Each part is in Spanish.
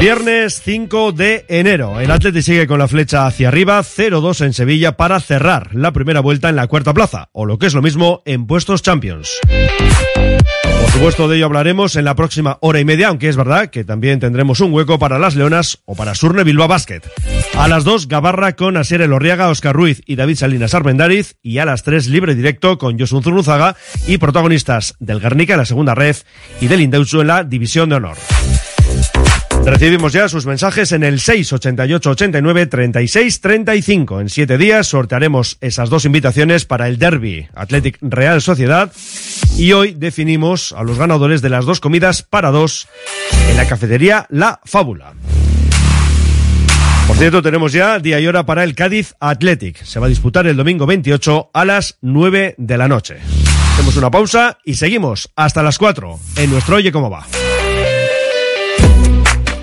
Viernes 5 de enero. El Atleti sigue con la flecha hacia arriba, 0-2 en Sevilla para cerrar la primera vuelta en la cuarta plaza, o lo que es lo mismo, en puestos Champions. Por supuesto, de ello hablaremos en la próxima hora y media, aunque es verdad que también tendremos un hueco para las Leonas o para Surne Bilbao Basket. A las 2, Gabarra con Asier Elorriaga, Oscar Ruiz y David Salinas Armendariz. Y a las 3, libre directo con Josun Zurruzaga y protagonistas del Guernica en la segunda red y del Indauchu en la división de honor. Recibimos ya sus mensajes en el 688 89 36 35. En siete días sortearemos esas dos invitaciones para el Derby Athletic Real Sociedad y hoy definimos a los ganadores de las dos comidas para dos en la cafetería La Fábula. Por cierto, tenemos ya día y hora para el Cádiz Athletic. Se va a disputar el domingo 28 a las 9 de la noche. Hacemos una pausa y seguimos hasta las 4 en nuestro Oye Cómo Va.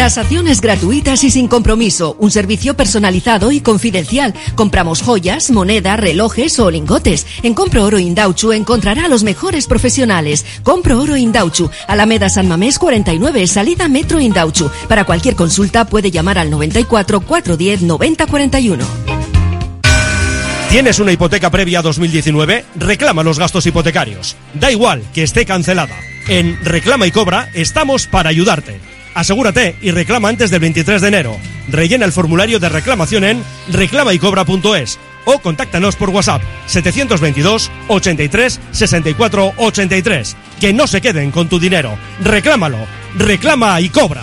Tasaciones gratuitas y sin compromiso. Un servicio personalizado y confidencial. Compramos joyas, moneda, relojes o lingotes. En Compro Oro Indauchu encontrará a los mejores profesionales. Compro Oro Indauchu. Alameda San Mamés 49, salida Metro Indauchu. Para cualquier consulta puede llamar al 94 410 9041. ¿Tienes una hipoteca previa a 2019? Reclama los gastos hipotecarios. Da igual que esté cancelada. En Reclama y Cobra estamos para ayudarte. Asegúrate y reclama antes del 23 de enero. Rellena el formulario de reclamación en reclamaycobra.es o contáctanos por WhatsApp 722 83 64 83. Que no se queden con tu dinero. Reclámalo. Reclama y cobra.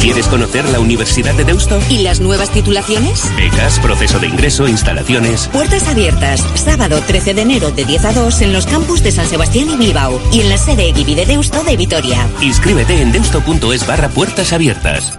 ¿Quieres conocer la Universidad de Deusto? ¿Y las nuevas titulaciones? Becas, proceso de ingreso, instalaciones. Puertas abiertas. Sábado 13 de enero de 10 a 2 en los campus de San Sebastián y Bilbao. Y en la sede Equivi de Deusto de Vitoria. Inscríbete en deusto.es barra puertas abiertas.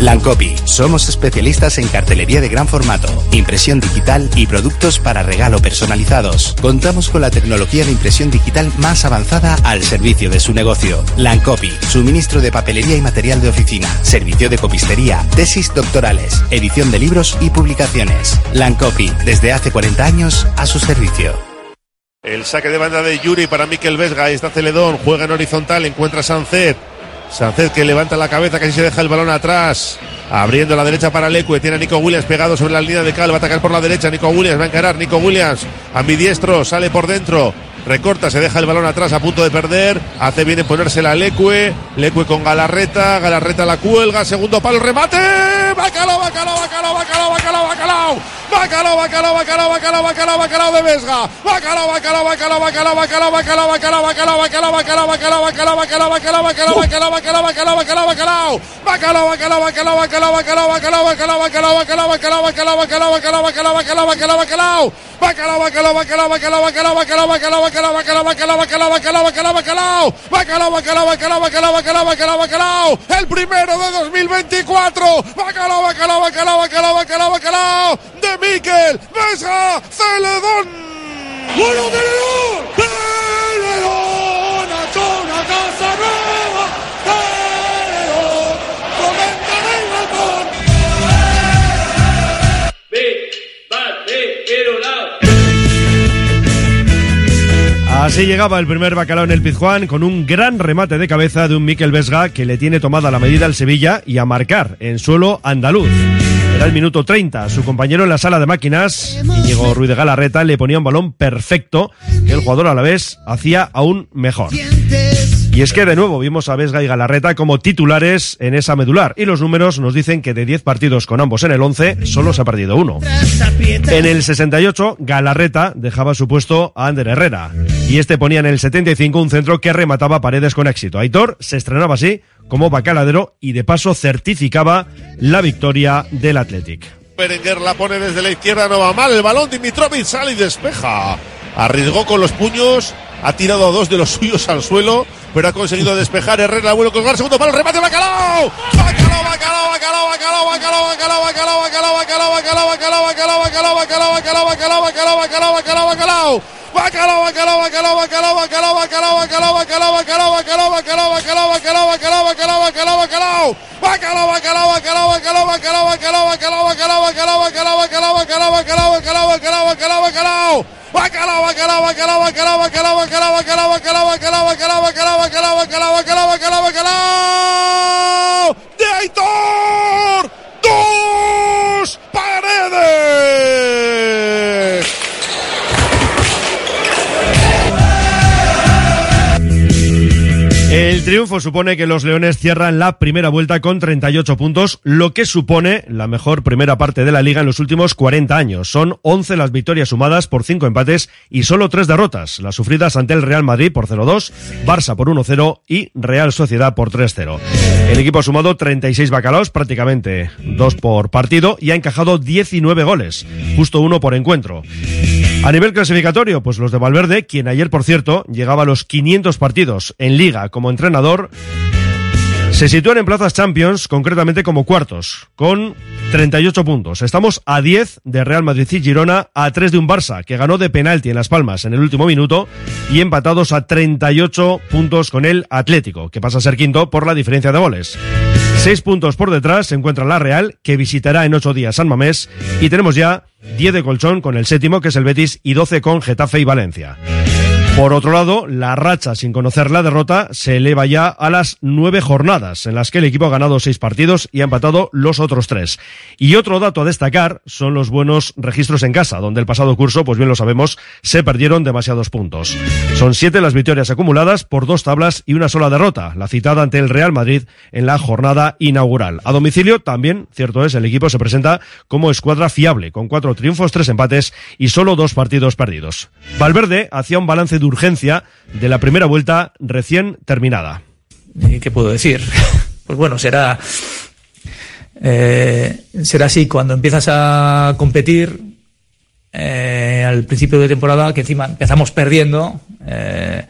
Lancopy. Somos especialistas en cartelería de gran formato, impresión digital y productos para regalo personalizados. Contamos con la tecnología de impresión digital más avanzada al servicio de su negocio. Lancopy. Suministro de papelería y material de oficina. Servicio de copistería. Tesis doctorales. Edición de libros y publicaciones. Lancopy. Desde hace 40 años a su servicio. El saque de banda de Yuri para Miquel Vesga. Está Celedón. Juega en horizontal. Encuentra Sancet. Sánchez que levanta la cabeza, casi se deja el balón atrás. Abriendo la derecha para Leque. Tiene a Nico Williams pegado sobre la línea de cal. Va a atacar por la derecha. Nico Williams va a encarar. Nico Williams, ambidiestro, sale por dentro. Recorta, se deja el balón atrás a punto de perder. Hace bien en ponérsela a Leque. Leque con Galarreta. Galarreta la cuelga. Segundo palo, remate. Bacalao, bacalao, bacalao, bacalao, bacalao, bacalao. Bacalao, bacalao, bacalao, bacalao, bacalao, bacalao de Vesga. Bacalao, bacalao, bacalao, bacalao, bacalao, bacalao, bacalao, bacalao, bacalao, bacalao, bacalao, bacalao, bacalao, bacalao, bacalao, bacalao, bacalao, bacalao, bacalao, bacalao. Bacalao, bacalao, bacalao, bacalao, bacalao, bacalao, bacalao, bacalao, bacalao, bacalao, bacalao, bacalao, bacalao, bacalao, bacalao, bacalao, bacalao. Bacalao, bacalao, bacalao, bacalao, bacalao, bacalao, bacalao, bacalao, bacalao, bacalao, bacalao, bacalao, bacalao, bacalao. Bacalao, bacalao, bacalao, bacalao, bacalao, bacalao, bacalao. El primero de 2024. Bacalao, bacalao, bacalao, bacalao, bacalao, bacalao. De Miquel Vesga Celedón. ¡Bueno, Celedón! ¡Celedón! Así llegaba el primer bacalao en el Pizjuán con un gran remate de cabeza de un Miquel Vesga que le tiene tomada la medida al Sevilla y a marcar en suelo andaluz. Era el minuto 30. Su compañero en la sala de máquinas, Íñigo Ruiz de Galarreta, le ponía un balón perfecto que el jugador a la vez hacía aún mejor. Y es que de nuevo vimos a Vesga y Galarreta como titulares en esa medular y los números nos dicen que de 10 partidos con ambos en el 11 solo se ha perdido uno. En el 68 Galarreta dejaba su puesto a Ander Herrera y este ponía en el 75 un centro que remataba paredes con éxito. Aitor se estrenaba así como bacaladero y de paso certificaba la victoria del Athletic. Berenguer la pone desde la izquierda, no va mal. El balón Dimitrovic sale y despeja. Arriesgó con los puños, ha tirado a dos de los suyos al suelo, pero ha conseguido despejar. Herrera a colgar, segundo palo, remate Bacalao. Bacalao, Bacalao, Bacalao, Bacalao, Bacalao, Bacalao, Bacalao, Bacalao, Bacalao, Bacalao, Bacalao, Bacalao, Bacalao, Bacalao, Bacalao, Bacalao, Bacalao, Bacalao, Bacalao. Bacalao, bacalao, bacalao, bacalao, bacalao, bacalao, bacalao, bacalao, bacalao, bacalao, bacalao, bacalao, bacalao, bacalao, bacalao, bacalao, bacalao. Bacalao, bacalao, bacalao, bacalao, bacalao, bacalao, bacalao, bacalao, bacalao, bacalao, bacalao, bacalao, bacalao, bacalao, bacalao, bacalao, bacalao. Bacalao, bacalao, bacalao, bacalao, bacalao, bacalao, bacalao, bacalao, bacalao, bacalao, bacalao, bacalao, bacalao, bacalao, bacalao, bacalao. Triunfo supone que los Leones cierran la primera vuelta con 38 puntos, lo que supone la mejor primera parte de la liga en los últimos 40 años. Son 11 las victorias sumadas por 5 empates y solo 3 derrotas, las sufridas ante el Real Madrid por 0-2, Barça por 1-0 y Real Sociedad por 3-0. El equipo ha sumado 36 bacalaos, prácticamente 2 por partido, y ha encajado 19 goles, justo uno por encuentro. A nivel clasificatorio, pues los de Valverde, quien ayer, por cierto, llegaba a los 500 partidos en liga como entrenador, se sitúan en plazas Champions, concretamente como cuartos, con 38 puntos. Estamos a 10 de Real Madrid y Girona, a 3 de un Barça, que ganó de penalti en Las Palmas en el último minuto, y empatados a 38 puntos con el Atlético, que pasa a ser quinto por la diferencia de goles. Seis puntos por detrás se encuentra la Real, que visitará en ocho días San Mamés, y tenemos ya 10 de colchón con el séptimo, que es el Betis, y 12 con Getafe y Valencia. Por otro lado, la racha sin conocer la derrota se eleva ya a las nueve jornadas, en las que el equipo ha ganado seis partidos y ha empatado los otros tres. Y otro dato a destacar son los buenos registros en casa, donde el pasado curso, pues bien lo sabemos, se perdieron demasiados puntos. Son siete las victorias acumuladas por dos tablas y una sola derrota, la citada ante el Real Madrid en la jornada inaugural. A domicilio también, cierto es, el equipo se presenta como escuadra fiable, con cuatro triunfos, tres empates y solo dos partidos perdidos. Valverde hacía un balance urgencia de la primera vuelta recién terminada. ¿Y qué puedo decir? Pues bueno, será, eh, será así cuando empiezas a competir eh, al principio de temporada, que encima empezamos perdiendo, eh,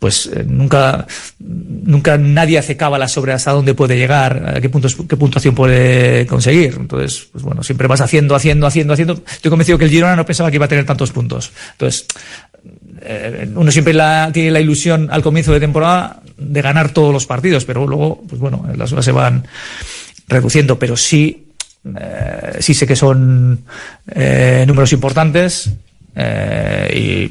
pues nunca, nunca nadie hace cábalas sobre hasta dónde puede llegar, a qué, puntos, qué puntuación puede conseguir. Entonces, pues bueno, siempre vas haciendo, haciendo, haciendo, haciendo. Estoy convencido que el Girona no pensaba que iba a tener tantos puntos. Entonces, eh, uno siempre tiene la ilusión al comienzo de temporada de ganar todos los partidos, pero luego, pues bueno, las horas se van reduciendo, pero sí, eh, sí sé que son eh, números importantes y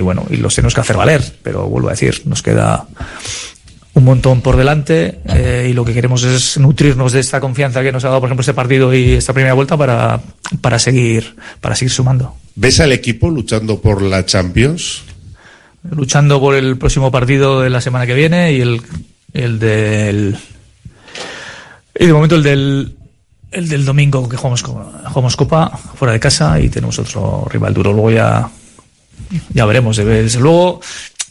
bueno, y los tenemos que hacer valer, pero vuelvo a decir, nos queda un montón por delante eh, y lo que queremos es nutrirnos de esta confianza que nos ha dado, por ejemplo, este partido y esta primera vuelta para, para seguir para seguir sumando. ¿Ves al equipo luchando por la Champions? Luchando por el próximo partido de la semana que viene y el, el del y de momento el del el del domingo que jugamos, jugamos Copa fuera de casa y tenemos otro rival duro. Luego ya ya veremos. Desde luego,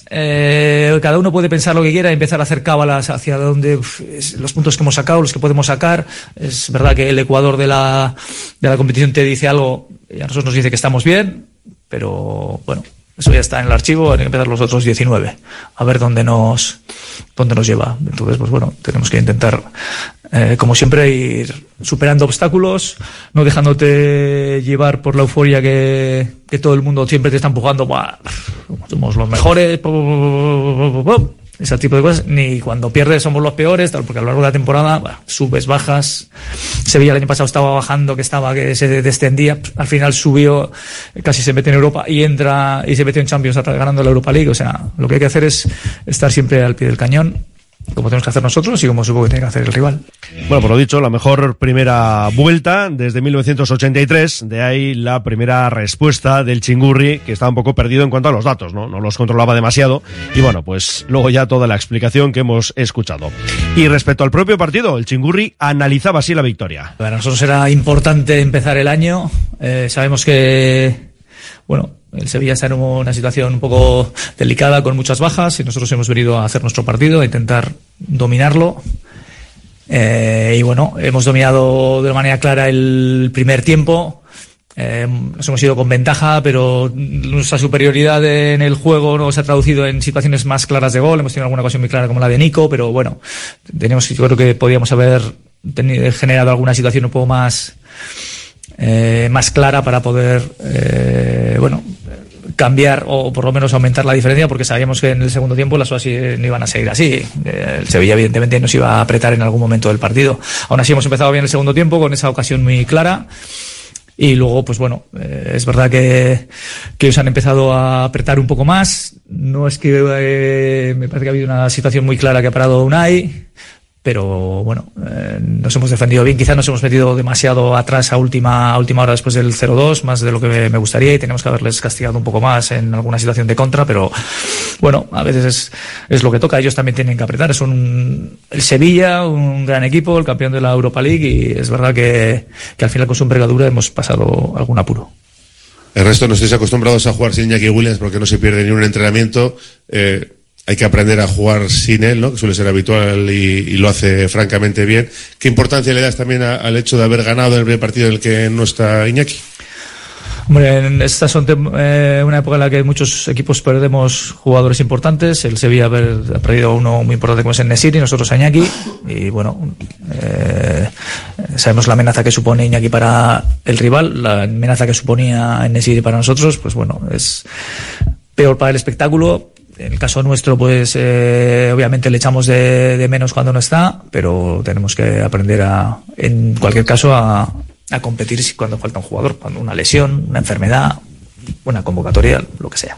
eh, cada uno puede pensar lo que quiera y empezar a hacer cábalas hacia donde uf, es- los puntos que hemos sacado, los que podemos sacar. Es verdad que el Ecuador de la, de la competición te dice algo y a nosotros nos dice que estamos bien, pero bueno, eso ya está en el archivo, hay que empezar los otros 19, a ver dónde nos, dónde nos lleva. Entonces, pues bueno, tenemos que intentar, eh, como siempre, ir superando obstáculos, no dejándote llevar por la euforia que, que todo el mundo siempre te está empujando, "Buah, somos los mejores, po, po, po, po, po, po", ese tipo de cosas, ni cuando pierdes somos los peores, porque a lo largo de la temporada subes, bajas. Sevilla el año pasado estaba bajando, que estaba, que se descendía, al final subió, casi se mete en Europa y entra y se mete en Champions ganando la Europa League. O sea, lo que hay que hacer es estar siempre al pie del cañón, como tenemos que hacer nosotros y como supongo que tiene que hacer el rival. Bueno, por lo dicho, la mejor primera vuelta desde 1983, de ahí la primera respuesta del Chingurri, que estaba un poco perdido en cuanto a los datos, ¿no? No los controlaba demasiado. Y bueno, pues luego ya toda la explicación que hemos escuchado. Y respecto al propio partido, el Chingurri analizaba así la victoria. Para nosotros era importante empezar el año. Eh, sabemos que, bueno, el Sevilla está en una situación un poco delicada con muchas bajas y nosotros hemos venido a hacer nuestro partido, a intentar dominarlo. Eh, y bueno, hemos dominado de manera clara el primer tiempo. Eh, nos hemos ido con ventaja, pero nuestra superioridad en el juego no se ha traducido en situaciones más claras de gol. Hemos tenido alguna ocasión muy clara como la de Nico, pero bueno, tenemos, yo creo que podíamos haber generado alguna situación un poco más, eh, más clara para poder, bueno, cambiar o por lo menos aumentar la diferencia porque sabíamos que en el segundo tiempo las cosas eh, no iban a seguir así. Eh, El Sevilla evidentemente nos iba a apretar en algún momento del partido. Aún así hemos empezado bien el segundo tiempo con esa ocasión muy clara. Y luego, pues bueno, eh, es verdad que, que ellos han empezado a apretar un poco más. No es que eh, me parece que ha habido una situación muy clara que ha parado Unai, pero bueno, eh, nos hemos defendido bien. Quizás nos hemos metido demasiado atrás a última, última hora después del 0-2, más de lo que me, gustaría, y tenemos que haberles castigado un poco más en alguna situación de contra, pero bueno, a veces es, es lo que toca. Ellos también tienen que apretar. Es un, el Sevilla, un gran equipo, el campeón de la Europa League, y es verdad que, que al final con su envergadura hemos pasado algún apuro. El resto no estáis acostumbrados a jugar sin Iñaki Williams porque no se pierde ni un entrenamiento. Eh, hay que aprender a jugar sin él, ¿no? Que suele ser habitual y, lo hace francamente bien. ¿Qué importancia le das también a- al hecho de haber ganado el primer partido en el que no está Iñaki? Hombre, en estas son eh, una época en la que muchos equipos perdemos jugadores importantes. El Sevilla ha per- ha perdido uno muy importante como es el Nesiri, nosotros a Iñaki. Y bueno, eh, sabemos la amenaza que supone Iñaki para el rival, la amenaza que suponía Nesiri para nosotros. Pues bueno, es peor para el espectáculo. En el caso nuestro, pues eh, obviamente le echamos de, menos cuando no está, pero tenemos que aprender a, en cualquier caso, a, a competir cuando falta un jugador, cuando una lesión, una enfermedad, una convocatoria, lo que sea.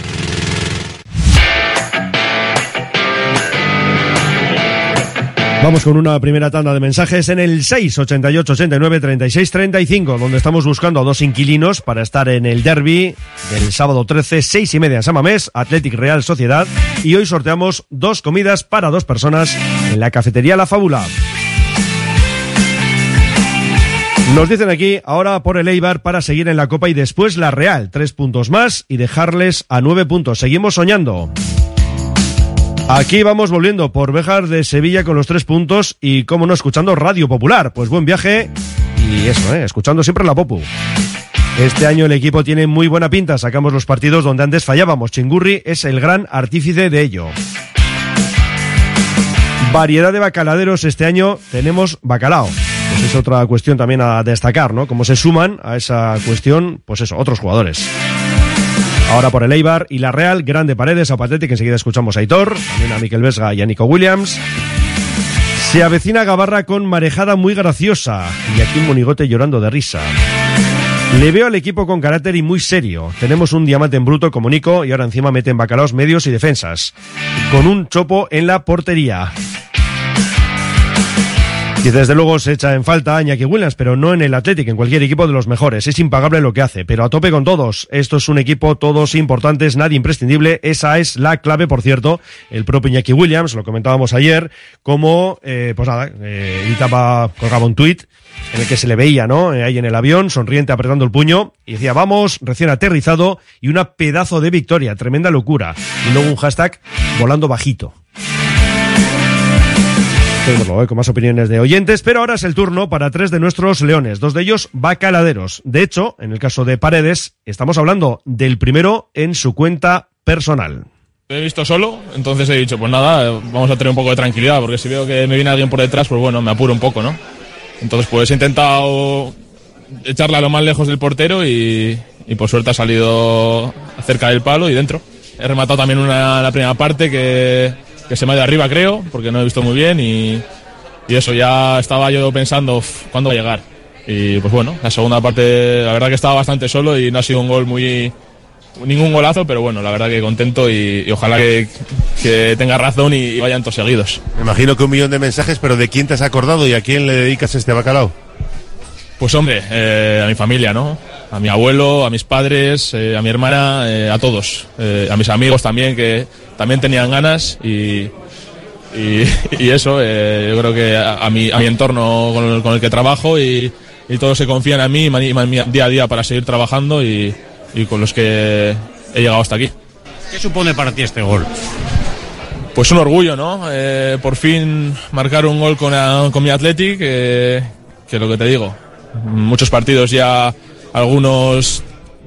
Vamos con una primera tanda de mensajes en el 688 89 36 35, donde estamos buscando a dos inquilinos para estar en el derby del sábado 13, 6 y media en Samamés, Athletic Real Sociedad. Y hoy sorteamos dos comidas para dos personas en la cafetería La Fábula. Nos dicen aquí, ahora por el Eibar para seguir en la Copa y después la Real. Tres puntos más y dejarles a nueve puntos. Seguimos soñando. Aquí vamos volviendo por Bejar de Sevilla con los tres puntos y, como no, escuchando Radio Popular. Pues buen viaje y eso, ¿eh? escuchando siempre la Popu. Este año el equipo tiene muy buena pinta, sacamos los partidos donde antes fallábamos. Chingurri es el gran artífice de ello. Variedad de bacaladeros este año tenemos bacalao. Pues es otra cuestión también a destacar, ¿no? Cómo se suman a esa cuestión, pues eso, otros jugadores. Ahora por el Eibar y la Real, grande paredes a Patete, que enseguida escuchamos a Aitor, también a Miquel Vesga y a Nico Williams. Se avecina Gabarra con marejada muy graciosa y aquí un monigote llorando de risa. Le veo al equipo con carácter y muy serio. Tenemos un diamante en bruto como Nico y ahora encima meten bacalaos medios y defensas. Con un chopo en la portería. Y desde luego se echa en falta a Iñaki Williams, pero no en el Athletic, en cualquier equipo de los mejores. Es impagable lo que hace, pero a tope con todos. Esto es un equipo, todos importantes, nadie imprescindible. Esa es la clave, por cierto. El propio Iñaki Williams, lo comentábamos ayer, como, eh, pues nada, eh, Itapa colgaba un tuit en el que se le veía, ¿no? Eh, ahí en el avión, sonriente, apretando el puño, y decía, vamos, recién aterrizado, y una pedazo de victoria, tremenda locura. Y luego un hashtag, volando bajito. Tenemos con más opiniones de oyentes, pero ahora es el turno para tres de nuestros leones, dos de ellos bacaladeros. De hecho, en el caso de Paredes, estamos hablando del primero en su cuenta personal. He visto solo, entonces he dicho, pues nada, vamos a tener un poco de tranquilidad, porque si veo que me viene alguien por detrás, pues bueno, me apuro un poco, ¿no? Entonces, pues he intentado echarla lo más lejos del portero y, y por suerte ha salido cerca del palo y dentro. He rematado también una la primera parte que, que se me ha ido arriba, creo, porque no he visto muy bien y, y eso, ya estaba yo pensando, "Uf, ¿cuándo va a llegar? Y pues bueno, la segunda parte, la verdad que estaba bastante solo y no ha sido un gol muy. ningún golazo, pero bueno, la verdad que contento y, y ojalá que, que tenga razón y vayan todos seguidos. Me imagino que un millón de mensajes, pero ¿de quién te has acordado y a quién le dedicas este bacalao? Pues hombre, eh, a mi familia, ¿no? A mi abuelo, a mis padres, eh, a mi hermana, eh, a todos, eh, a mis amigos también que también tenían ganas y, y, y eso, yo creo que a, a mi, a mi entorno con el, con el que trabajo y, y todos se confían en mí, en mí día a día para seguir trabajando y, y con los que he llegado hasta aquí. ¿Qué supone para ti este gol? Pues un orgullo, ¿no? Eh, por fin marcar un gol con, a- con mi Athletic, eh, que lo que te digo, muchos partidos ya, algunos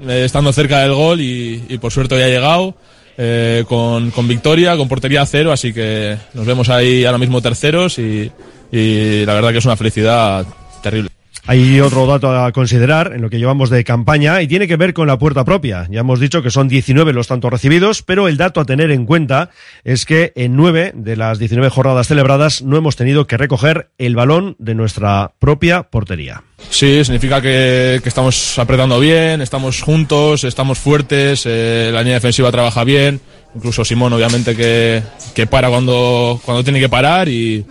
eh, estando cerca del gol y, por suerte ya he llegado. eh, con, con victoria, con portería cero, así que nos vemos ahí ahora mismo terceros y la verdad que es una felicidad terrible. Hay otro dato a considerar en lo que llevamos de campaña y tiene que ver con la puerta propia. Ya hemos dicho que son 19 los tantos recibidos, pero el dato a tener en cuenta es que en 9 de las 19 jornadas celebradas no hemos tenido que recoger el balón de nuestra propia portería. Sí, significa que, que estamos apretando bien, estamos juntos, estamos fuertes, eh, la línea defensiva trabaja bien, incluso Simón obviamente que, que para cuando, cuando tiene que parar y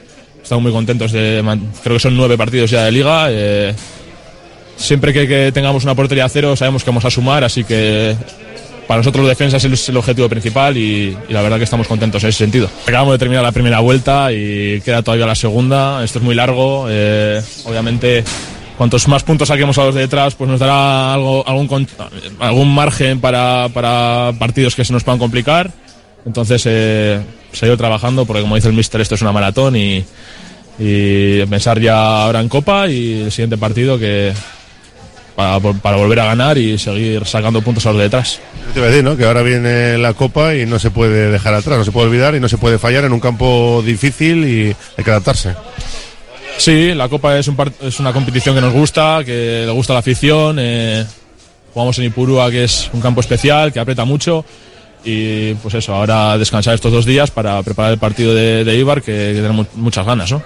estamos muy contentos de, creo que son nueve partidos ya de liga. eh, siempre que, que tengamos una portería a cero sabemos que vamos a sumar, así que para nosotros defensa es el, el objetivo principal y, y la verdad que estamos contentos en ese sentido. Acabamos de terminar la primera vuelta y queda todavía la segunda. Esto es muy largo. eh, obviamente, cuantos más puntos saquemos a los de detrás, pues nos dará algo, algún, algún margen para, para partidos que se nos puedan complicar. Entonces, eh, seguir trabajando porque, como dice el mister, esto es una maratón y, y pensar ya ahora en Copa y el siguiente partido que para, para volver a ganar y seguir sacando puntos a los de detrás. Te iba a decir, ¿no? Que ahora viene la Copa y no se puede dejar atrás, no se puede olvidar y no se puede fallar en un campo difícil y hay que adaptarse. Sí, la Copa es, un par- es una competición que nos gusta, que le gusta a la afición. eh, jugamos en Ipurúa, que es un campo especial, que aprieta mucho. Y pues eso, ahora descansar estos dos días para preparar el partido de, de Ibar, que, que tenemos muchas ganas, ¿no?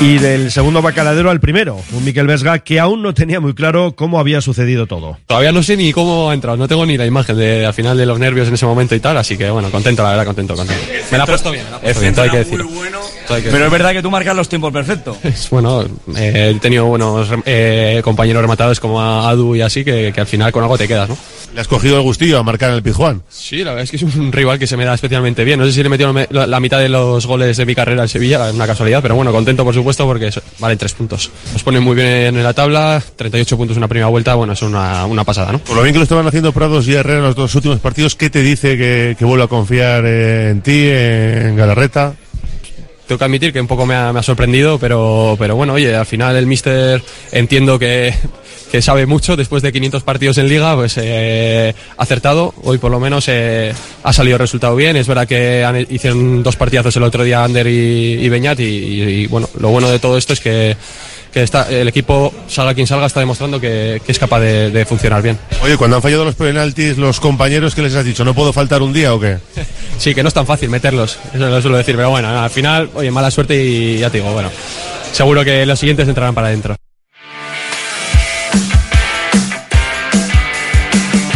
Y del segundo bacaladero al primero, un Miquel Vesga que aún no tenía muy claro cómo había sucedido todo. Todavía no sé ni cómo ha entrado, no tengo ni la imagen de al final de los nervios en ese momento y tal, así que bueno, contento, la verdad, contento, contento. Me la ha puesto bien, me la ha puesto bien, todo hay que decir. Pero es verdad que tú marcas los tiempos perfectos. Bueno, eh, he tenido buenos eh, compañeros rematadores como a Adu y así, que, que al final con algo te quedas, ¿no? Le has cogido el gustillo a marcar en el Pizjuán. Sí, la verdad es que es un rival que se me da especialmente bien. No sé si le he metido me- la, la mitad de los goles de mi carrera en Sevilla, una casualidad, pero bueno, contento por supuesto porque valen tres puntos. Nos ponen muy bien en la tabla, 38 puntos en una primera vuelta, bueno, es una, una pasada, ¿no? Por lo bien que lo estaban haciendo Prados y Herrera en los dos últimos partidos, ¿qué te dice que, que vuelva a confiar en ti, en Galarreta? Tengo que admitir que un poco me ha, me ha sorprendido, pero, pero bueno, oye, al final el míster entiendo que, que sabe mucho después de 500 partidos en liga, pues eh, acertado. Hoy por lo menos eh, ha salido el resultado bien. Es verdad que han- hicieron dos partidazos el otro día Ander y, y Beñat y, y- y, bueno, lo bueno de todo esto es que, que está, el equipo, salga quien salga, está demostrando que, que es capaz de, de funcionar bien. Oye, cuando han fallado los penaltis, los compañeros, ¿qué les has dicho? ¿No puedo faltar un día o qué? Sí, que no es tan fácil meterlos, eso lo suelo decir, pero bueno, al final, oye, mala suerte y ya te digo, bueno, seguro que los siguientes entrarán para adentro.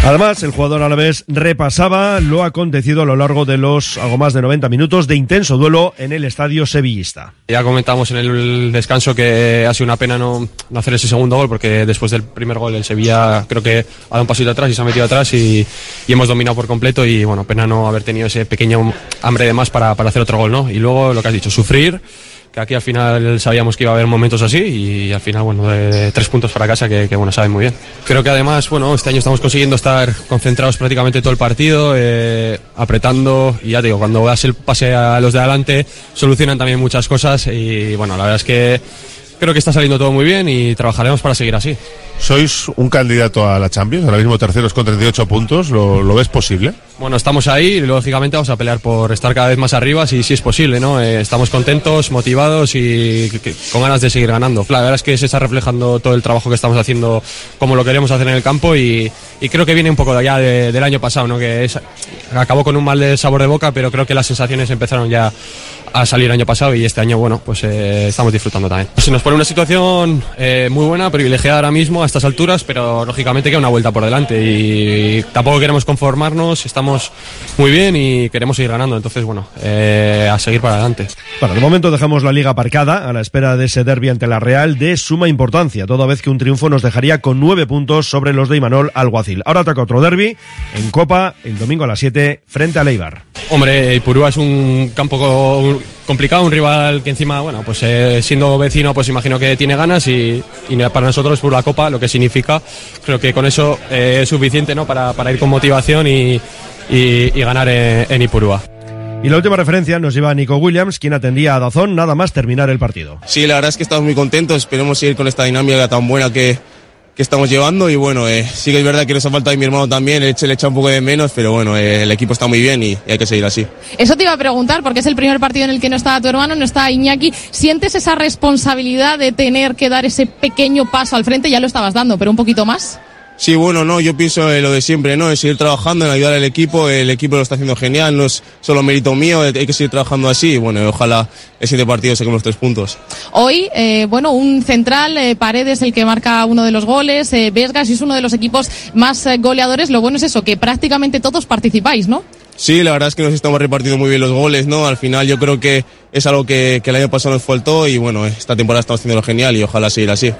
Además, el jugador a la vez repasaba lo acontecido a lo largo de los algo más de 90 minutos de intenso duelo en el estadio sevillista. Ya comentamos en el descanso que ha sido una pena no, no hacer ese segundo gol porque después del primer gol el Sevilla creo que ha dado un pasito atrás y se ha metido atrás y, y hemos dominado por completo y bueno, pena no haber tenido ese pequeño hambre de más para, para hacer otro gol, ¿no? Y luego lo que has dicho, sufrir, aquí al final sabíamos que iba a haber momentos así y al final, bueno, de, tres puntos para casa que, bueno, saben muy bien. Creo que además, bueno, este año estamos consiguiendo estar concentrados prácticamente todo el partido, eh, apretando y ya digo, cuando das el pase a los de adelante solucionan también muchas cosas y bueno, la verdad es que creo que está saliendo todo muy bien y trabajaremos para seguir así. Sois un candidato a la Champions, ahora mismo terceros con 38 puntos, ¿lo, lo ves posible? Bueno, estamos ahí y lógicamente vamos a pelear por estar cada vez más arriba si, si es posible, ¿no? Eh, estamos contentos, motivados y con ganas de seguir ganando. La verdad es que se está reflejando todo el trabajo que estamos haciendo como lo queremos hacer en el campo y, y creo que viene un poco de allá de- del año pasado, ¿no? Que es- acabó con un mal de sabor de boca, pero creo que las sensaciones empezaron ya a salir el año pasado y este año, bueno, pues eh, estamos disfrutando también. Se nos pone una situación eh, muy buena, privilegiada ahora mismo a estas alturas, pero lógicamente queda una vuelta por delante y tampoco queremos conformarnos, estamos muy bien y queremos seguir ganando, entonces, bueno, eh, a seguir para adelante. Bueno, de momento dejamos la liga aparcada a la espera de ese derbi ante la Real de suma importancia, toda vez que un triunfo nos dejaría con nueve puntos sobre los de Imanol Alguacil. Ahora ataca otro derbi en Copa el domingo a las 7 frente a Leibar. Hombre, Ipurúa es un campo co- complicado, un rival que encima, bueno, pues eh, siendo vecino, pues imagino que tiene ganas y, y para nosotros por la Copa, lo que significa, creo que con eso eh, es suficiente, ¿no? Para, para ir con motivación y, y- y ganar en, en Ipurúa. Y la última referencia nos lleva a Nico Williams, quien atendía a Dazón nada más terminar el partido. Sí, la verdad es que estamos muy contentos. Esperemos seguir con esta dinámica tan buena que, que estamos llevando. Y bueno, eh, sí que es verdad que nos ha faltado mi hermano también. Él le echa un poco de menos, pero bueno, eh, el equipo está muy bien y, y hay que seguir así. Eso te iba a preguntar, porque es el primer partido en el que no estaba tu hermano, no estaba Iñaki. ¿Sientes esa responsabilidad de tener que dar ese pequeño paso al frente? Ya lo estabas dando, pero un poquito más. Sí, bueno, no, yo pienso eh, lo de siempre, ¿no? Es seguir trabajando, en ayudar al equipo. El equipo lo está haciendo genial, no es solo mérito mío, hay que seguir trabajando así. Bueno, ojalá el siguiente partido los tres puntos. Hoy, eh, bueno, un central, eh, Paredes el que marca uno de los goles, eh, Vesgas es uno de los equipos más eh, goleadores. Lo bueno es eso, que prácticamente todos participáis, ¿no? Sí, la verdad es que nos estamos repartiendo muy bien los goles, ¿no? Al final yo creo que es algo que, que el año pasado nos faltó y bueno, esta temporada estamos haciendo genial y ojalá seguir así.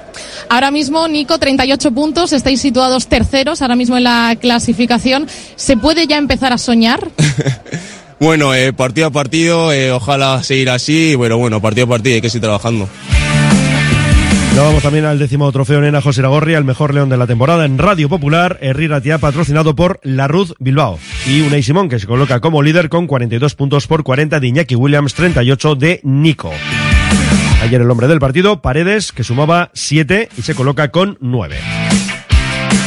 Ahora mismo, Nico, 38 puntos, estáis situados terceros ahora mismo en la clasificación. ¿Se puede ya empezar a soñar? Bueno, eh, partido a partido, eh, ojalá seguir así, pero bueno, partido a partido hay que seguir trabajando. Vamos también al décimo trofeo Nena José Iragorri, el mejor león de la temporada en Radio Popular, Herri Ratia, patrocinado por La Ruz Bilbao. Y Unai Simón, que se coloca como líder con 42 puntos por 40 de Iñaki Williams, 38 de Nico. Ayer el hombre del partido, Paredes, que sumaba 7 y se coloca con 9.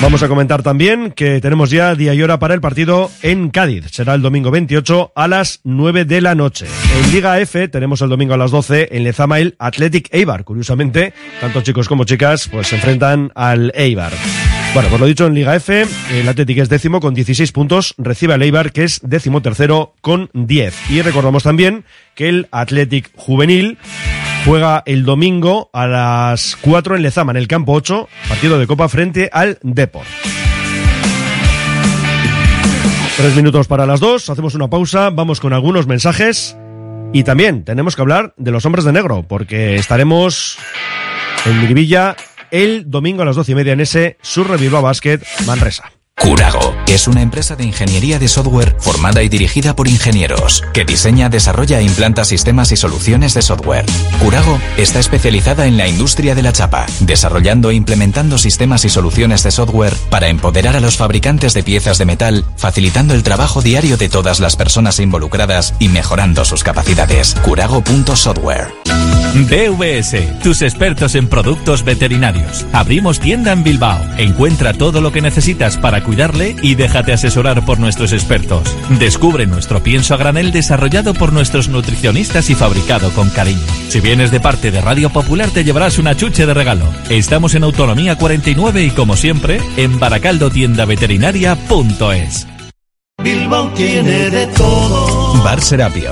Vamos a comentar también que tenemos ya día y hora para el partido en Cádiz. Será el domingo 28 a las 9 de la noche. En Liga F tenemos el domingo a las 12 en Lezama el Athletic Eibar. Curiosamente, tanto chicos como chicas pues se enfrentan al Eibar. Bueno, pues lo dicho, en Liga F, el Athletic es décimo con 16 puntos, recibe al Eibar, que es décimo tercero con 10. Y recordamos también que el Athletic Juvenil juega el domingo a las 4 en Lezama, en el campo 8, partido de Copa frente al Depor. Tres minutos para las dos, hacemos una pausa, vamos con algunos mensajes y también tenemos que hablar de los hombres de negro, porque estaremos en Miribilla el domingo a las doce y media en ese Surre Bilbao Basket Manresa. Curago es una empresa de ingeniería de software formada y dirigida por ingenieros que diseña, desarrolla e implanta sistemas y soluciones de software. Curago está especializada en la industria de la chapa, desarrollando e implementando sistemas y soluciones de software para empoderar a los fabricantes de piezas de metal, facilitando el trabajo diario de todas las personas involucradas y mejorando sus capacidades. Curago.software. BVS, tus expertos en productos veterinarios. Abrimos tienda en Bilbao. Encuentra todo lo que necesitas para cuidarle y déjate asesorar por nuestros expertos. Descubre nuestro pienso a granel desarrollado por nuestros nutricionistas y fabricado con cariño. Si vienes de parte de Radio Popular te llevarás una chuche de regalo. Estamos en Autonomía 49 y como siempre, en baracaldotiendaveterinaria.es. Bilbao tiene de todo. Bar Serapio.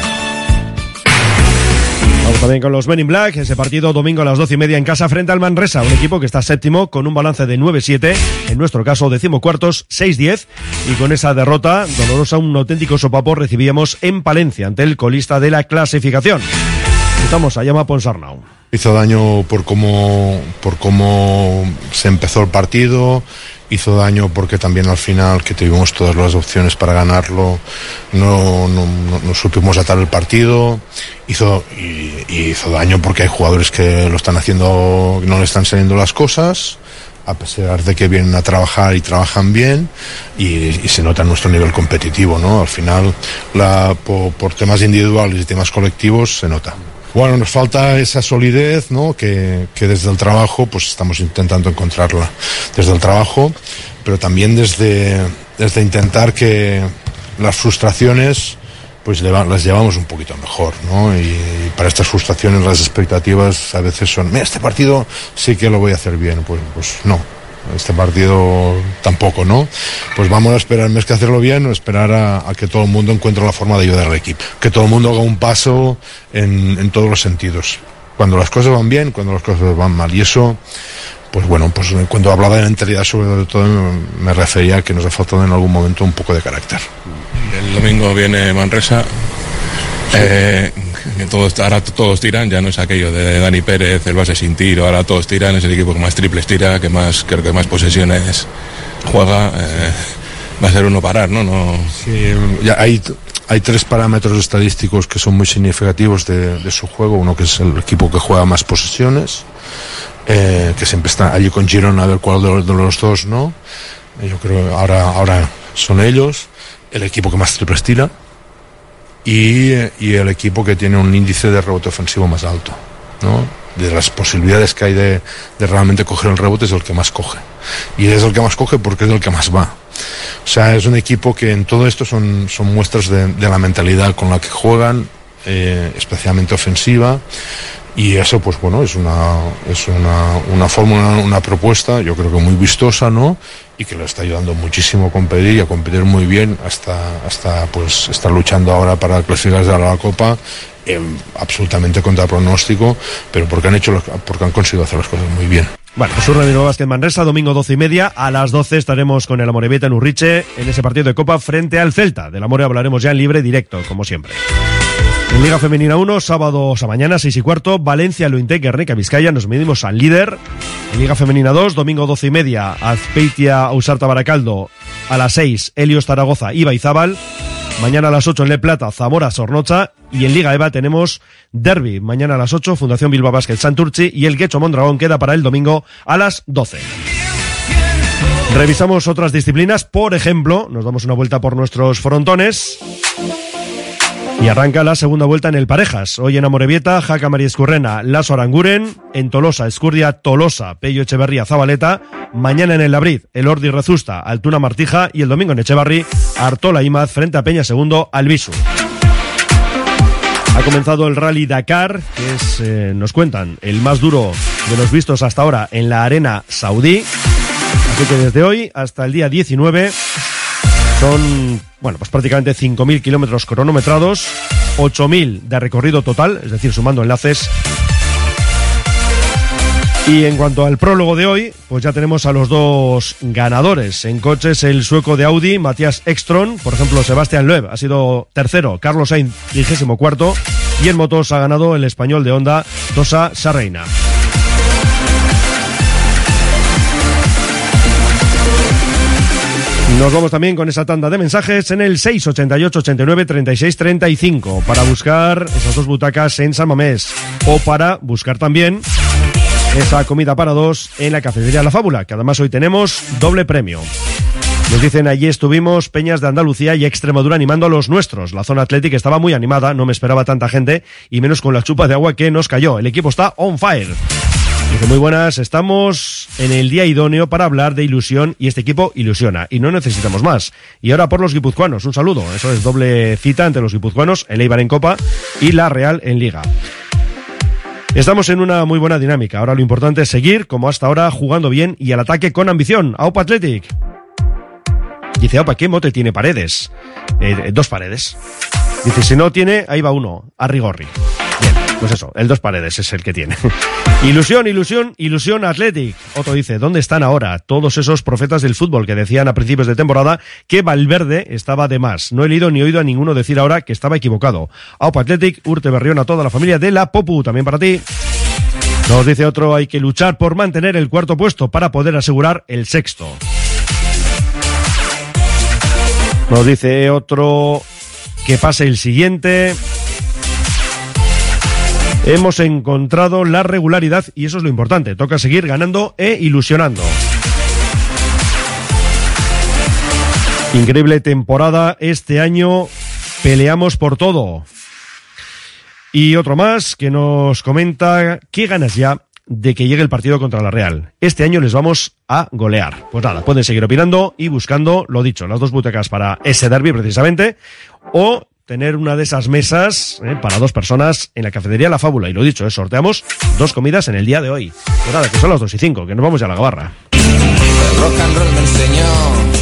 También con los Men in Black, ese partido domingo a las doce y media en casa frente al Manresa, un equipo que está séptimo con un balance de 9-7, en nuestro caso decimocuartos 6-10, y con esa derrota dolorosa, un auténtico sopapo recibíamos en Palencia ante el colista de la clasificación. Estamos a llama Ponsarnau. Hizo daño por cómo, por cómo se empezó el partido, hizo daño porque también al final que tuvimos todas las opciones para ganarlo no, no, no, supimos atar el partido. Hizo y, hizo daño porque hay jugadores que lo están haciendo no le están saliendo las cosas a pesar de que vienen a trabajar y trabajan bien y, se nota nuestro nivel competitivo no al final la, por temas individuales y temas colectivos se nota bueno, nos falta esa solidez, ¿no? Que, que, desde el trabajo, pues estamos intentando encontrarla. Desde el trabajo, pero también desde, desde intentar que las frustraciones, pues las llevamos un poquito mejor, ¿no? Y, para estas frustraciones las expectativas a veces son, mira, este partido sí que lo voy a hacer bien. Pues, pues no, este partido tampoco, ¿no? Pues vamos a esperar más que hacerlo bien, esperar a, a, que todo el mundo encuentre la forma de ayudar al equipo. Que todo el mundo haga un paso en, en, todos los sentidos. Cuando las cosas van bien, cuando las cosas van mal. Y eso, pues bueno, pues cuando hablaba de mentalidad sobre todo me refería a que nos ha faltado en algún momento un poco de carácter. El domingo viene Manresa. Eh, que todos, ahora todos tiran, ya no es aquello de Dani Pérez, el base sin tiro, ahora todos tiran, es el equipo que más triples tira, que más, creo que más posesiones juega, eh, va a ser uno parar, ¿no? no... Sí, ya hay, hay tres parámetros estadísticos que son muy significativos de, su juego, uno que es el equipo que juega más posesiones, eh, que siempre está allí con Girona a ver cuál de los, dos, ¿no? Yo creo ahora, ahora son ellos, el equipo que más triples tira, y, y, el equipo que tiene un índice de rebote ofensivo más alto. ¿no? De las posibilidades que hay de, realmente coger el rebote es el que más coge. Y es el que más coge porque es el que más va. O sea, es un equipo que en todo esto son, son muestras de, de la mentalidad con la que juegan, eh, especialmente ofensiva. Y eso, pues bueno, es una, es una, una fórmula, una propuesta, yo creo que muy vistosa, ¿no? Y que le está ayudando muchísimo a competir y a competir muy bien hasta, hasta pues, estar luchando ahora para clasificarse a la Copa, absolutamente contra pronóstico, pero porque han, hecho, porque han conseguido hacer las cosas muy bien. Bueno, Jesús Ramiro Vázquez Manresa, domingo 12 y media. A las 12 estaremos con el Amorebieta en Urriche en ese partido de Copa frente al Celta. Del Amore hablaremos ya en libre directo, como siempre. En Liga Femenina 1, sábado a mañana, 6 y cuarto, Valencia, Luintec, Guernica, Vizcaya, nos medimos al líder. Liga Femenina 2, domingo 12 y media, Azpeitia, Usarta, Baracaldo, a las 6, Helios, Zaragoza, Iba y Zabal. Mañana a las 8 en Le Plata, Zamora, Sornocha. Y en Liga EVA tenemos Derby, mañana a las 8, Fundación Bilbao Basket, Santurchi. Y el Quecho Mondragón queda para el domingo a las 12. Revisamos otras disciplinas, por ejemplo, nos damos una vuelta por nuestros frontones. Y arranca la segunda vuelta en el Parejas. Hoy en Amorebieta, Jaca María Escurrena, Lazo Aranguren. En Tolosa, Escurdia, Tolosa, Pello Echeverría, Zabaleta. Mañana en el Labrid, el Ordi Rezusta, Altuna Martija. Y el domingo en Echevarri, Artola Imaz frente a Peña Segundo, Albisu. Ha comenzado el Rally Dakar, que es, eh, nos cuentan, el más duro de los vistos hasta ahora en la arena saudí. Así que desde hoy hasta el día 19 son, bueno, pues prácticamente 5.000 kilómetros cronometrados, 8.000 de recorrido total, es decir, sumando enlaces. Y en cuanto al prólogo de hoy, pues ya tenemos a los dos ganadores. En coches, el sueco de Audi, Matías Ekstrom, por ejemplo, Sebastián Loeb ha sido tercero, Carlos Sainz, vigésimo cuarto, y en motos ha ganado el español de Honda, Tosa Sarreina. Nos vamos también con esa tanda de mensajes en el 688 89 36 35 para buscar esas dos butacas en San Mamés o para buscar también esa comida para dos en la cafetería La Fábula, que además hoy tenemos doble premio. Nos dicen allí estuvimos Peñas de Andalucía y Extremadura animando a los nuestros. La zona atlética estaba muy animada, no me esperaba tanta gente y menos con la chupa de agua que nos cayó. El equipo está on fire. Dice, muy buenas, estamos en el día idóneo para hablar de ilusión y este equipo ilusiona y no necesitamos más. Y ahora por los guipuzcoanos, un saludo. Eso es doble cita entre los guipuzcoanos, el Eibar en Copa y la Real en Liga. Estamos en una muy buena dinámica. Ahora lo importante es seguir, como hasta ahora, jugando bien y al ataque con ambición. Aupa Athletic. Dice, Aupa, ¿qué mote tiene paredes? Eh, dos paredes. Dice, si no tiene, ahí va uno, a rigorri. Pues eso, el dos paredes es el que tiene. ilusión, ilusión, ilusión Athletic. Otro dice, ¿dónde están ahora todos esos profetas del fútbol que decían a principios de temporada que Valverde estaba de más? No he leído ni oído a ninguno decir ahora que estaba equivocado. Aupa Athletic, Urte Berrión a toda la familia de la Popu, también para ti. Nos dice otro, hay que luchar por mantener el cuarto puesto para poder asegurar el sexto. Nos dice otro, que pase el siguiente. Hemos encontrado la regularidad y eso es lo importante. Toca seguir ganando e ilusionando. Increíble temporada este año. Peleamos por todo. Y otro más que nos comenta qué ganas ya de que llegue el partido contra la Real. Este año les vamos a golear. Pues nada, pueden seguir opinando y buscando, lo dicho, las dos butacas para ese derby precisamente, o tener una de esas mesas eh, para dos personas en la cafetería La Fábula. Y lo dicho, eh, sorteamos dos comidas en el día de hoy. Pues nada, que son las dos y cinco, que nos vamos ya a la gabarra.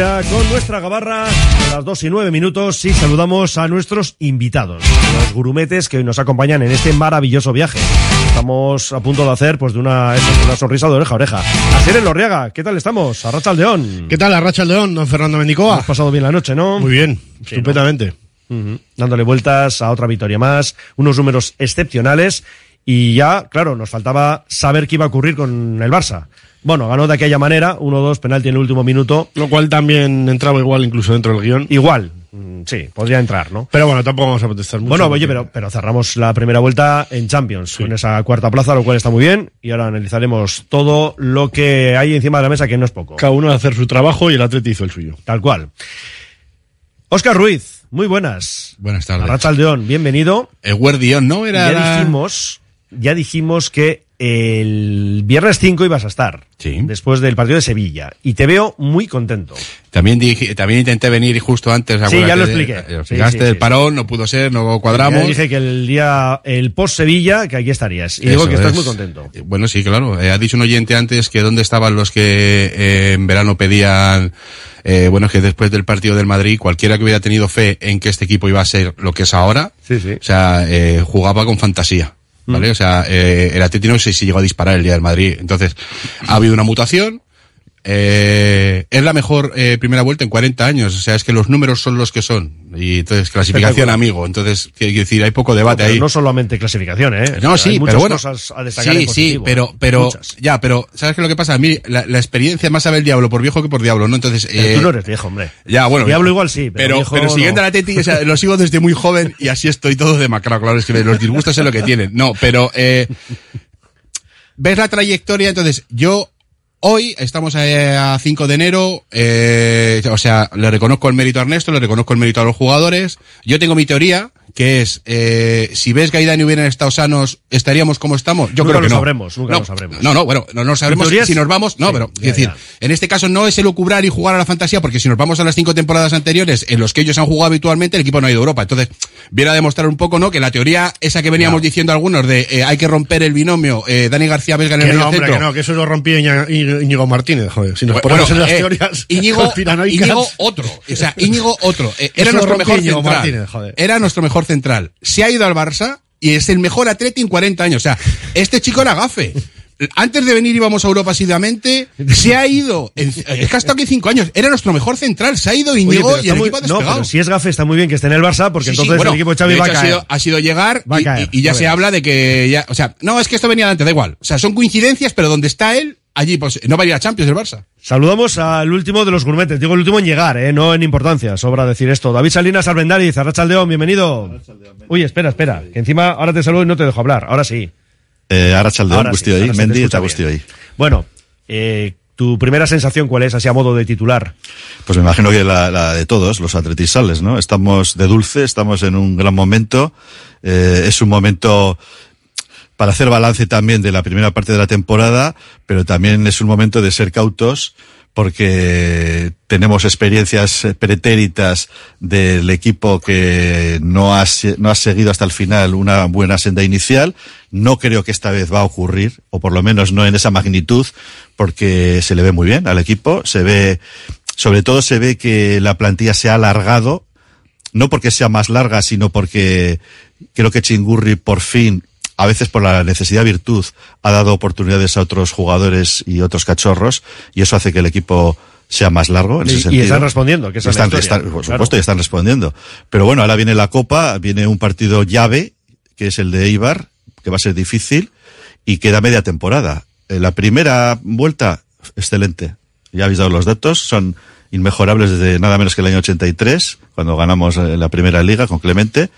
Con nuestra gabarra a las 2 y 9 minutos y saludamos a nuestros invitados, los gurumetes que hoy nos acompañan en este maravilloso viaje. Estamos a punto de hacer pues de una, eso, de una sonrisa de oreja a oreja. Asier el Lorriaga, ¿qué tal estamos? Arracha León. ¿Qué tal, Arracha León, don Fernando Mendicoa? Has pasado bien la noche, ¿no? Muy bien, Sí, estupendamente. Dándole vueltas a otra victoria más, unos números excepcionales y ya, claro, nos faltaba saber qué iba a ocurrir con el Barça. Bueno, ganó de aquella manera, 1-2, penalti en el último minuto. Lo cual también entraba igual incluso dentro del guion. Igual, mm, sí, podría entrar, ¿no? Pero bueno, tampoco vamos a protestar mucho. Bueno, porque oye, pero, pero cerramos la primera vuelta en Champions, con esa cuarta plaza, lo cual está muy bien. Y ahora analizaremos todo lo que hay encima de la mesa, que no es poco. Cada uno a hacer su trabajo y el Atleti hizo el suyo. Tal cual. Óscar Ruiz, muy buenas. Buenas tardes. Arracha Aldeón, bienvenido. El Guardián, ¿no? Era ya dijimos, ya dijimos que el viernes 5 ibas a estar. Sí. Después del partido de Sevilla. Y te veo muy contento. También dije, también intenté venir justo antes. Sí, ya lo de- expliqué. eh, Lo Sí, sí, del sí. parón, no pudo ser, no cuadramos. Ya dije que el día, el post Sevilla, que aquí estarías. Y digo que estás es. muy contento. Eh, Bueno, sí, claro. Eh, ha dicho un oyente antes que dónde estaban los que eh, en verano pedían, eh, bueno, que después del partido del Madrid, cualquiera que hubiera tenido fe en que este equipo iba a ser lo que es ahora, o sea, eh, jugaba con fantasía. ¿Vale? Mm. O sea, eh, el Atleti no sé si llegó a disparar el día del Madrid. Entonces, ha habido una mutación. Eh, es la mejor eh, primera vuelta en 40 años. O sea, es que los números son los que son. Y entonces, clasificación amigo. Entonces, quiero decir, hay poco debate Pero ahí. no solamente clasificación, ¿eh? No, sí, muchas pero bueno. cosas a destacar sí, en sí, pero, ¿eh? pero, Muchas. ya, pero, ¿sabes qué es lo que pasa? A mí, la, la experiencia más sabe el diablo por viejo que por diablo, ¿no? Entonces, eh, tú no eres viejo, hombre. ya, bueno. Diablo igual sí, pero pero, viejo pero siguiendo no. la Teti, o sea, lo sigo desde muy joven y así estoy todo demacrado. Claro, es que los disgustos es lo que tienen. No, pero, eh, ves la trayectoria, entonces, yo, Hoy estamos eh, a 5 de enero, eh, o sea, le reconozco el mérito a Ernesto, le reconozco el mérito a los jugadores. Yo tengo mi teoría, que es, eh, si ves Gaidán y hubieran estado sanos, ¿estaríamos como estamos? Yo Nunca creo que lo no. sabremos, nunca no, lo sabremos. No, no, bueno, no, no sabremos ¿Tu teoría si nos vamos, no, Sí, pero, ya, es decir, ya. en este caso no es elucubrar y jugar a la fantasía, porque si nos vamos a las cinco temporadas anteriores en los que ellos han jugado habitualmente, el equipo no ha ido a Europa. Entonces, viene a demostrar un poco, ¿no? Que la teoría esa que veníamos diciendo algunos de eh, hay que romper el binomio, eh, Dani García Vesga en el Que medio centro. que no, que eso lo rompía Iña- Í- Íñigo Martínez, joder. Si nos Bueno, ponemos en las eh, teorías Íñigo. Íñigo otro. O sea, Íñigo otro. Eh, era nuestro mejor Íñigo central. Martínez, joder. Era nuestro mejor central. Se ha ido al Barça y es el mejor atleta en 40 años. O sea, este chico era gafe. Antes de venir íbamos a Europa asiduamente, se ha ido, en- es que ha estado aquí cinco años, era nuestro mejor central, se ha ido Íñigo y el muy- equipo ha no, despegado. pero si es gafe está muy bien que esté en el Barça, porque Sí, sí, entonces bueno, el equipo de Xavi de va a hecho, ha caer. sido, ha sido llegar Va a y, caer, y- y ya se habla de que ya, o sea, no, es que esto venía de antes, da igual. O sea, son coincidencias, pero donde está él, allí pues no va a ir a Champions el Barça. Saludamos al último de los gourmetes. Digo el último en llegar, ¿eh? no en importancia. Sobra decir esto. David Salinas Albendariz, Arrachaldeón, bienvenido. Uy, espera, espera. Que encima ahora te saludo y no te dejo hablar. Ahora sí. Eh, Arratsaldeon, Ahora sí, escucha eta bien. guztioi. Bueno, eh, tu primera sensación, ¿cuál es? Así a modo de titular. Pues me imagino que la, la de todos, los atletisales, ¿no? Estamos de dulce, estamos en un gran momento. Eh, es un momento para hacer balance también de la primera parte de la temporada, pero también es un momento de ser cautos porque tenemos experiencias eh, pretéritas del equipo que no ha, no ha seguido hasta el final una buena senda inicial. No creo que esta vez va a ocurrir, o por lo menos no en esa magnitud, porque se le ve muy bien al equipo, se ve, sobre todo se ve que la plantilla se ha alargado, no porque sea más larga, sino porque creo que Chingurri por fin, a veces por la necesidad virtud, ha dado oportunidades a otros jugadores y otros cachorros, y eso hace que el equipo sea más largo en Y- ese y sentido. están respondiendo, que esa es la Están- por claro. supuesto, y están respondiendo. Pero bueno, ahora viene la Copa, viene un partido llave, que es el de Eibar, que va a ser difícil, y queda media temporada. Eh, La primera vuelta, excelente. Ya habéis dado los datos, son inmejorables desde nada menos que el año 83, cuando ganamos eh, la primera liga con Clemente.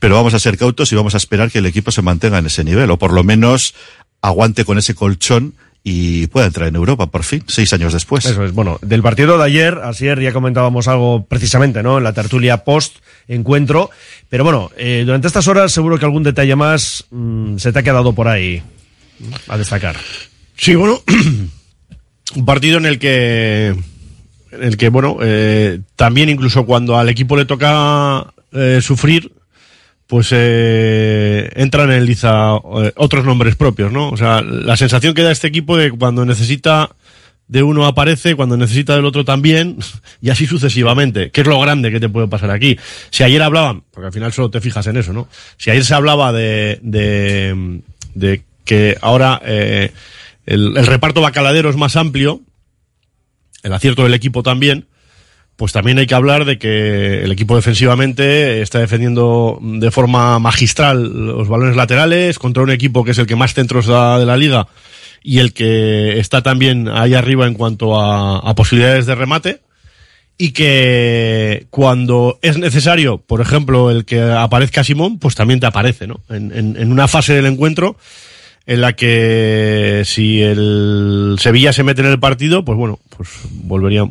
Pero vamos a ser cautos y vamos a esperar que el equipo se mantenga en ese nivel, o por lo menos aguante con ese colchón y pueda entrar en Europa por fin, seis años después. Eso es, bueno, del partido de ayer, ayer ya comentábamos algo precisamente, ¿no? En la tertulia post encuentro, pero bueno, eh, durante estas horas seguro que algún detalle más mm, se te ha quedado por ahí a destacar. Sí, bueno, un partido en el que, en el que bueno, eh, también incluso cuando al equipo le toca eh, sufrir, pues eh, entran en liza eh, otros nombres propios, ¿no? O sea, la sensación que da este equipo de cuando necesita de uno aparece, cuando necesita del otro también, y así sucesivamente. ¿Qué es lo grande que te puede pasar aquí? Si ayer hablaban, porque al final solo te fijas en eso, ¿no? Si ayer se hablaba de, de, de que ahora eh, el, el reparto bacaladero es más amplio, el acierto del equipo también, pues también hay que hablar de que el equipo defensivamente está defendiendo de forma magistral los balones laterales contra un equipo que es el que más centros da de la liga y el que está también ahí arriba en cuanto a, a posibilidades de remate y que cuando es necesario, por ejemplo, el que aparezca Simón, pues también te aparece, ¿no? En, en, en una fase del encuentro en la que si el Sevilla se mete en el partido, pues bueno, pues volvería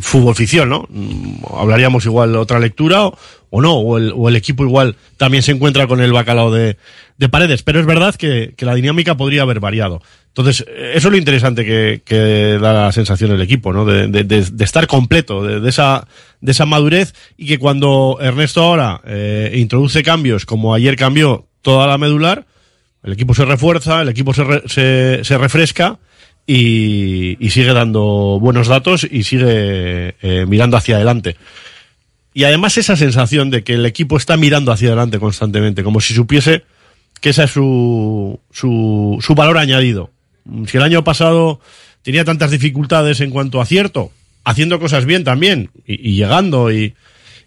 fútbol ficción, ¿no? Mm, Hablaríamos igual otra lectura o, no, o el, equipo igual también se encuentra con el bacalao de, de paredes, pero es verdad que, que la dinámica podría haber variado. Entonces, eh, eso es lo interesante que, que da la sensación el equipo, ¿no? De, de, de, estar completo, de, de esa, de esa madurez y que cuando Ernesto ahora eh, introduce cambios, como ayer cambió toda la medular, el equipo se refuerza, el equipo se, re- se, se refresca y, sigue dando buenos datos y sigue eh, mirando hacia adelante. Y además esa sensación de que el equipo está mirando hacia adelante constantemente, como si supiese que ese es su, su, valor añadido. Si el año pasado tenía tantas dificultades en cuanto a acierto, haciendo cosas bien también y, llegando y,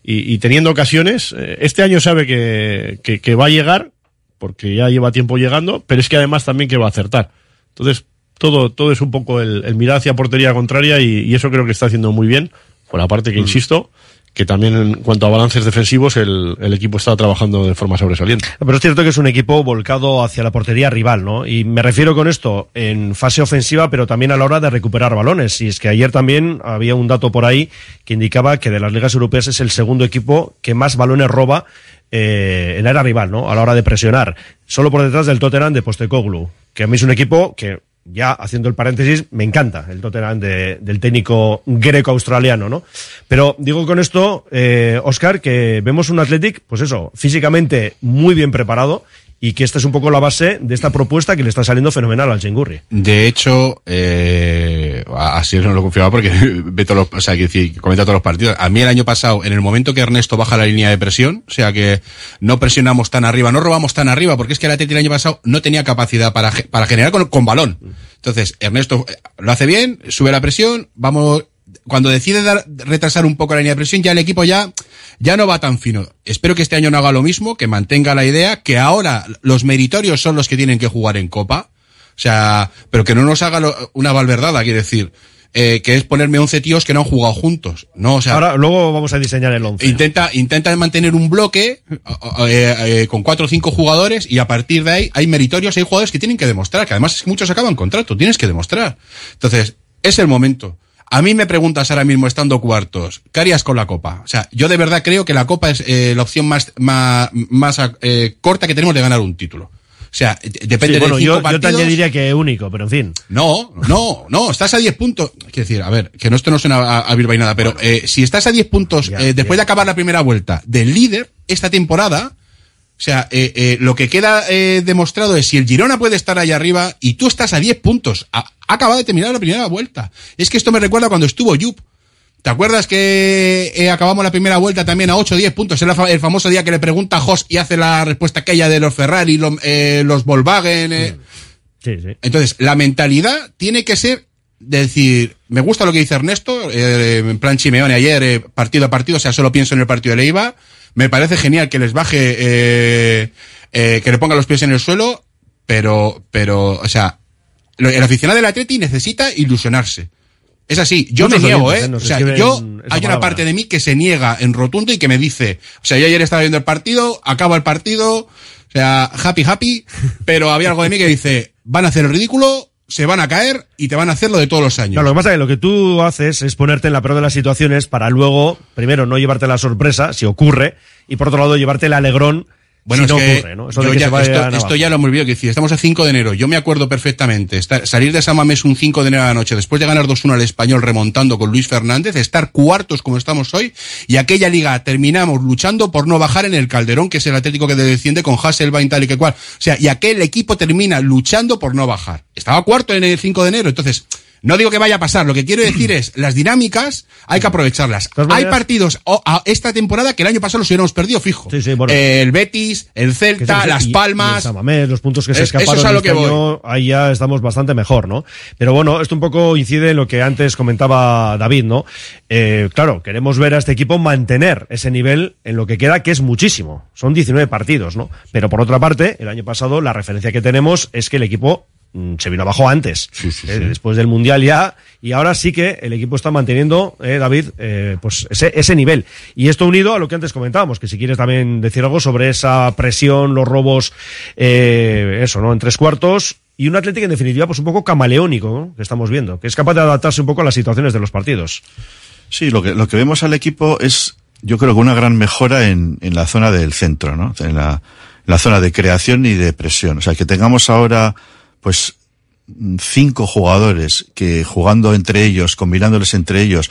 y, y teniendo ocasiones, eh, este año sabe que, que, que va a llegar porque ya lleva tiempo llegando, pero es que además también que va a acertar. Entonces, todo, todo es un poco el, el mirar hacia portería contraria y, y eso creo que está haciendo muy bien, por la parte que insisto, que también en cuanto a balances defensivos el, el equipo está trabajando de forma sobresaliente. Pero es cierto que es un equipo volcado hacia la portería rival, ¿no? Y me refiero con esto en fase ofensiva, pero también a la hora de recuperar balones. Y es que ayer también había un dato por ahí que indicaba que de las ligas europeas es el segundo equipo que más balones roba eh, en la era rival, ¿no? A la hora de presionar. Solo por detrás del Tottenham de Postecoglou, que a mí es un equipo que ya haciendo el paréntesis, me encanta el Tottenham de- del técnico greco-australiano, ¿no? Pero digo con esto, eh, Oscar, que vemos un Athletic, pues eso, físicamente muy bien preparado y que esta es un poco la base de esta propuesta que le está saliendo fenomenal al Chengurri. De hecho, eh, así no lo confirmaba porque ve todos los, o sea, que comenta todos los partidos. A mí el año pasado, en el momento que Ernesto baja la línea de presión, o sea que no presionamos tan arriba, no robamos tan arriba, porque es que el Atleti el año pasado no tenía capacidad para, para generar con, con balón. Entonces, Ernesto eh, lo hace bien, sube la presión, vamos, cuando decide dar, retrasar un poco la línea de presión, ya el equipo ya, ya no va tan fino. Espero que este año no haga lo mismo, que mantenga la idea, que ahora los meritorios son los que tienen que jugar en Copa. O sea, pero que no nos haga lo- una valverdada, quiere decir, eh, que es ponerme 11 tíos que no han jugado juntos. No, o sea. Ahora, luego vamos a diseñar el 11. Intenta, intenta mantener un bloque eh, eh, con cuatro o cinco jugadores y a partir de ahí hay meritorios, hay jugadores que tienen que demostrar, que además es que muchos acaban contrato, tienes que demostrar. Entonces, es el momento. A mí me preguntas ahora mismo estando cuartos, ¿qué harías con la copa? O sea, yo de verdad creo que la copa es eh, la opción más, más, más eh, corta que tenemos de ganar un título. O sea, d- depende Sí, bueno, de cinco yo, yo te partidos. añadiría que único, pero en fin. No, no, no, estás a 10 puntos. Quiero decir, a ver, que no esto no suena a, a bilbainada, pero eh, si estás a 10 puntos eh, después de acabar la primera vuelta del líder esta temporada, o sea, eh, eh, lo que queda eh, demostrado es si el Girona puede estar ahí arriba y tú estás a 10 puntos, ha, ha acabado de terminar la primera vuelta. Es que esto me recuerda cuando estuvo Yup. ¿Te acuerdas que eh, acabamos la primera vuelta también a 8 o 10 puntos? Era el famoso día que le pregunta a Jos y hace la respuesta aquella de los Ferrari, lo- eh, los Volkswagen. eh. Sí, sí. Entonces, la mentalidad tiene que ser de decir, me gusta lo que dice Ernesto, eh, en plan Chimeone ayer, partido a partido, o sea, solo pienso en el partido de Leiva. Me parece genial que les baje, eh, eh, que le ponga los pies en el suelo, pero, pero, o sea, el aficionado del Atleti necesita ilusionarse. Es así, yo me niego, oyentes, ¿eh? ¿eh? O sea, yo, hay una palabra. parte de mí que se niega en rotundo y que me dice, o sea, yo ayer estaba viendo el partido, acaba el partido, o sea, happy, happy, pero había algo de mí que dice, van a hacer el ridículo, se van a caer y te van a hacer lo de todos los años. No, lo que pasa es que lo que tú haces es ponerte en la peor de las situaciones para luego, primero, no llevarte la sorpresa, si ocurre, y por otro lado, llevarte el alegrón Bueno, si no es que ocurre, ¿no? Eso de yo que ya- se vaya esto, ya lo hemos vivido, que decir, estamos a 5 de enero, yo me acuerdo perfectamente, estar- salir de San Mamés un 5 de enero a la noche, después de ganar 2-1 al español remontando con Luis Fernández, estar cuartos como estamos hoy, y aquella liga terminamos luchando por no bajar en el Calderón, que es el Atlético que desciende con Hasselbein tal y que cual. O sea, y aquel equipo termina luchando por no bajar. Estaba cuarto en el 5 de enero, entonces, No digo que vaya a pasar, lo que quiero decir es, las dinámicas hay que aprovecharlas. Hay partidos o- a esta temporada que el año pasado los hubiéramos perdido fijo. el Betis, el Celta, Las el Palmas. Los puntos que se Es- eso escaparon es a lo este que voy. año, ahí ya estamos bastante mejor, ¿no? Pero bueno, esto un poco incide en lo que antes comentaba David, ¿no? Eh, claro, queremos ver a este equipo mantener ese nivel en lo que queda, que es muchísimo. Son 19 partidos, ¿no? Pero por otra parte, el año pasado la referencia que tenemos es que el equipo se vino abajo antes, eh, después del Mundial ya, y ahora sí que el equipo está manteniendo, eh, David, eh, pues ese, ese nivel. Y esto unido a lo que antes comentábamos, que si quieres también decir algo sobre esa presión, los robos, eh, eso, ¿no? En tres cuartos, y un Atlético en definitiva, pues un poco camaleónico, ¿no? que estamos viendo, que es capaz de adaptarse un poco a las situaciones de los partidos. Sí, lo que, lo que vemos al equipo es, yo creo que una gran mejora en, en la zona del centro, ¿no? En la, en la zona de creación y de presión. O sea, que tengamos ahora, pues, mm, cinco jugadores que jugando entre ellos, combinándoles entre ellos,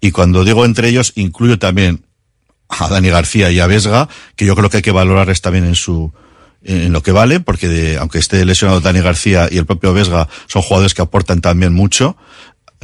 y cuando digo entre ellos, incluyo también a Dani García y a Vesga, que yo creo que hay que valorarles también en su, en lo que vale, porque de- aunque esté lesionado Dani García y el propio Vesga, son jugadores que aportan también mucho.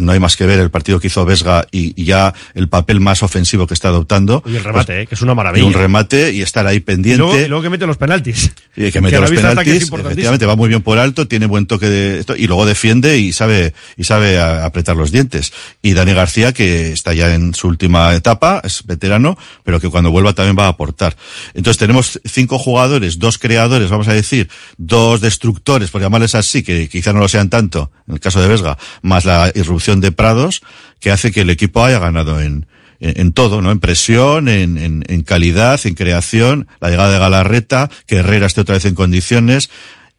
No hay más que ver el partido que hizo Vesga y, y ya el papel más ofensivo que está adoptando. Y el remate, Pues, ¿eh? que es una y maravilla. un remate y estar ahí Y pendiente. luego, y luego que mete los penaltis. Y que mete los penaltis, efectivamente va muy bien por alto, tiene buen toque de esto, y luego defiende y sabe, y sabe apretar los dientes. Y Dani García, que está ya en su última etapa, es veterano, pero que cuando vuelva también va a aportar. Entonces tenemos cinco jugadores, dos creadores, vamos a decir, dos destructores, por llamarles así, que quizá no lo sean tanto, en el caso de Vesga, más la irrupción de Prados, que hace que el equipo haya ganado en, en, en todo, ¿no? En presión, en, en, en calidad, en creación, la llegada de Galarreta, que Herrera esté otra vez en condiciones,